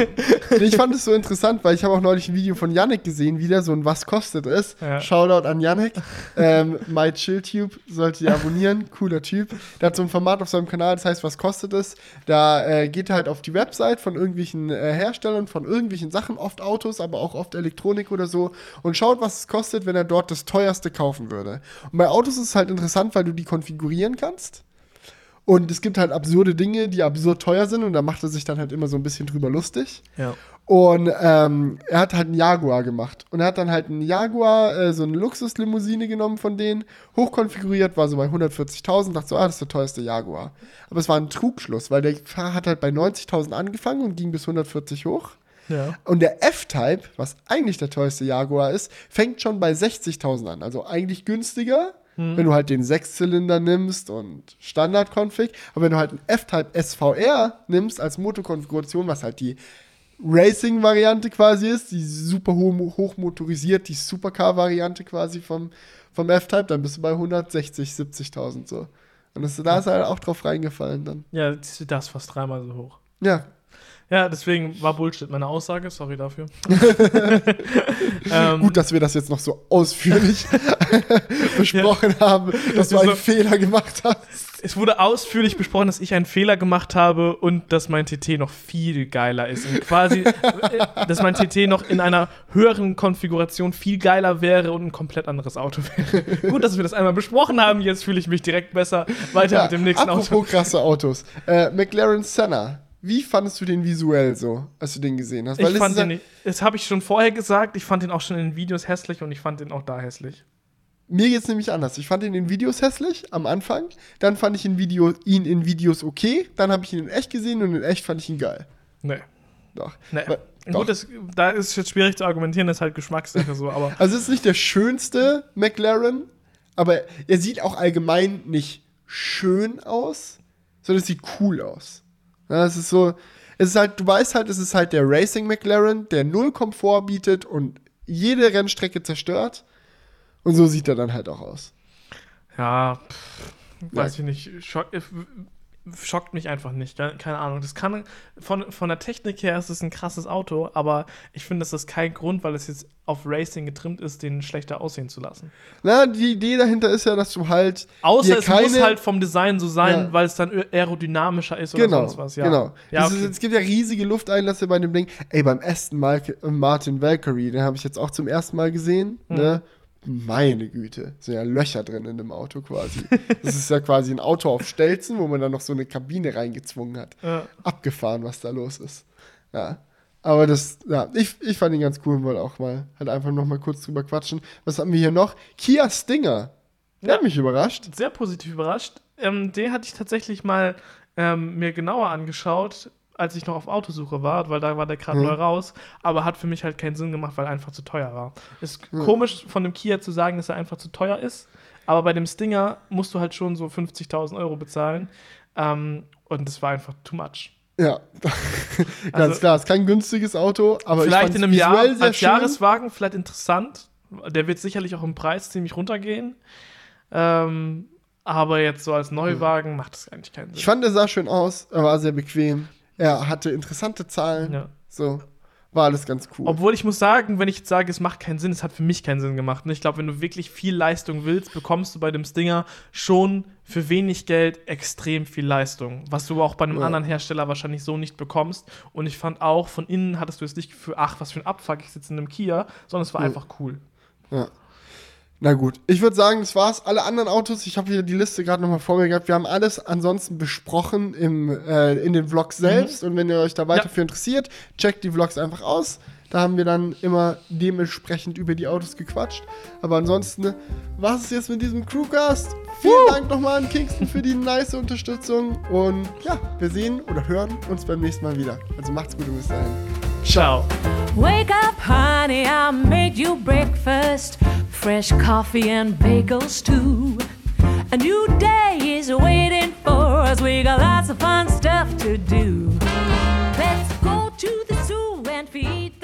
ich fand es so interessant, weil ich habe auch neulich ein Video von Yannick gesehen, wieder so ein Was kostet es. Ja. Shoutout an Yannick. ähm, MyChillTube solltet ihr abonnieren, cooler Typ. Der hat so ein Format auf seinem Kanal, das heißt Was kostet es? Da äh, geht er halt auf die Website von irgendwelchen äh, Herstellern, von irgendwelchen Sachen, oft Autos, aber auch oft Elektronik oder so und schaut, was es kostet, wenn er dort das teuerste kaufen würde. Und bei Autos ist es halt interessant, weil du die konfigurieren kannst. Und es gibt halt absurde Dinge, die absurd teuer sind und da macht er sich dann halt immer so ein bisschen drüber lustig. Ja. Und ähm, er hat halt einen Jaguar gemacht. Und er hat dann halt einen Jaguar, äh, so eine Luxuslimousine genommen von denen, hochkonfiguriert, war so bei 140.000, dachte so, ah, das ist der teuerste Jaguar. Aber es war ein Trugschluss, weil der hat halt bei 90.000 angefangen und ging bis 140 hoch. Ja. Und der F-Type, was eigentlich der teuerste Jaguar ist, fängt schon bei 60.000 an. Also eigentlich günstiger, wenn du halt den Sechszylinder nimmst und Standard-Config. Aber wenn du halt einen F-Type SVR nimmst als Motorkonfiguration, was halt die Racing-Variante quasi ist, die super hoch, hoch motorisiert, die Supercar-Variante quasi vom, vom F-Type, dann bist du bei 160, 70.000 so. Und das, da ist er halt auch drauf reingefallen dann. Ja, das ist fast dreimal so hoch. Ja, Ja, deswegen war Bullshit meine Aussage. Sorry dafür. [LAUGHS] ähm, Gut, dass wir das jetzt noch so ausführlich [LAUGHS] besprochen haben, dass du So- einen Fehler gemacht hast. es wurde ausführlich besprochen, dass ich einen Fehler gemacht habe und dass mein TT noch viel geiler ist. Und quasi, äh, dass mein TT noch in einer höheren Konfiguration viel geiler wäre und ein komplett anderes Auto wäre. [LAUGHS] Gut, dass wir das einmal besprochen haben. Jetzt fühle ich mich direkt besser. Weiter mit dem nächsten apropos Auto. krasse Autos. Äh, McLaren Senna. Wie fandest du den visuell so, als du den gesehen hast? Ich es fand den, nicht- das habe ich schon vorher gesagt, ich fand den auch schon in den Videos hässlich und ich fand den auch da hässlich. Mir geht's nämlich anders. Ich fand ihn in Videos hässlich am Anfang, dann fand ich in Video, ihn in Videos okay, dann habe ich ihn in echt gesehen und in echt fand ich ihn geil. Nee. Doch. nee. Aber- doch. Gut, das, da ist es jetzt schwierig zu argumentieren, das ist halt Geschmackssache so, aber [LAUGHS] Also es ist nicht der schönste McLaren, aber er sieht auch allgemein nicht schön aus, sondern es sieht cool aus. Ja, es ist so, es ist halt, du weißt halt, es ist halt der Racing McLaren, der null Komfort bietet und jede Rennstrecke zerstört. Und so sieht er dann halt auch aus. Ja, pff, weiß Ja. ich nicht. Schock, äh, schockt mich einfach nicht. Ke- Keine Ahnung. Das kann von, von der Technik her ist es ein krasses Auto, aber ich finde, das ist kein Grund, weil es jetzt auf Racing getrimmt ist, den schlechter aussehen zu lassen. Na, die Idee dahinter ist ja, dass du halt Außer es muss halt vom Design so sein, Ja. weil es dann aerodynamischer ist oder Genau, sonst was. Ja. genau. Ja, Das ist, okay. es gibt ja riesige Lufteinlässe bei dem Ding. Ey, beim Aston Mar Martin Valkyrie, den habe ich jetzt auch zum ersten Mal gesehen. Mhm. Ne? Meine Güte, sind ja Löcher drin in dem Auto quasi. das ist ja quasi ein Auto auf Stelzen, wo man dann noch so eine Kabine reingezwungen hat. Ja. Abgefahren, was da los ist. Ja. Aber das, ja, ich, ich fand ihn ganz cool und wollte auch mal halt einfach noch mal kurz drüber quatschen. Was haben wir hier noch? Kia Stinger. Der Ja. hat mich überrascht. sehr positiv überrascht. Ähm, den hatte ich tatsächlich mal ähm, mir genauer angeschaut, als ich noch auf Autosuche war, weil da war der gerade Mhm. neu raus, aber hat für mich halt keinen Sinn gemacht, weil er einfach zu teuer war. Ist komisch von dem Kia zu sagen, dass er einfach zu teuer ist, aber bei dem Stinger musst du halt schon so 50.000 Euro bezahlen ähm, und das war einfach too much. Ja, [LAUGHS] ganz Also- klar, ist kein günstiges Auto, aber ich vielleicht in einem Jahr als schön. Jahreswagen vielleicht interessant. Der wird sicherlich auch im Preis ziemlich runtergehen. Ähm, aber jetzt so als Neuwagen macht das eigentlich keinen Sinn. Ich fand, er sah schön aus, er war sehr bequem. Er hatte interessante Zahlen. Ja. So, war alles ganz cool. Obwohl ich muss sagen, wenn ich jetzt sage, es macht keinen Sinn, es hat für mich keinen Sinn gemacht. Und ich glaube, wenn du wirklich viel Leistung willst, bekommst du bei dem Stinger schon für wenig Geld extrem viel Leistung. Was du auch bei einem Ja. anderen Hersteller wahrscheinlich so nicht bekommst. Und ich fand auch, von innen hattest du jetzt nicht für, ach, was für ein Abfuck, ich sitze in einem Kia, sondern es war Ja. einfach cool. Ja. Na gut, ich würde sagen, das war's. Alle anderen Autos, ich habe wieder die Liste gerade nochmal vor mir gehabt. Wir haben alles ansonsten besprochen im, äh, in den Vlogs selbst. Und wenn ihr euch da weiter Ja. für interessiert, checkt die Vlogs einfach aus. Da haben wir dann immer dementsprechend über die Autos gequatscht. Aber ansonsten, was ist jetzt mit diesem Crewcast? Vielen Dank nochmal an Kingston für die nice Unterstützung. Und ja, wir sehen oder hören uns beim nächsten Mal wieder. Also macht's gut und bis dahin. Ciao. Wake up, honey, I made you breakfast. Fresh coffee and bagels, too. A new day is waiting for us. We got lots of fun stuff to do. Let's go to the zoo and feed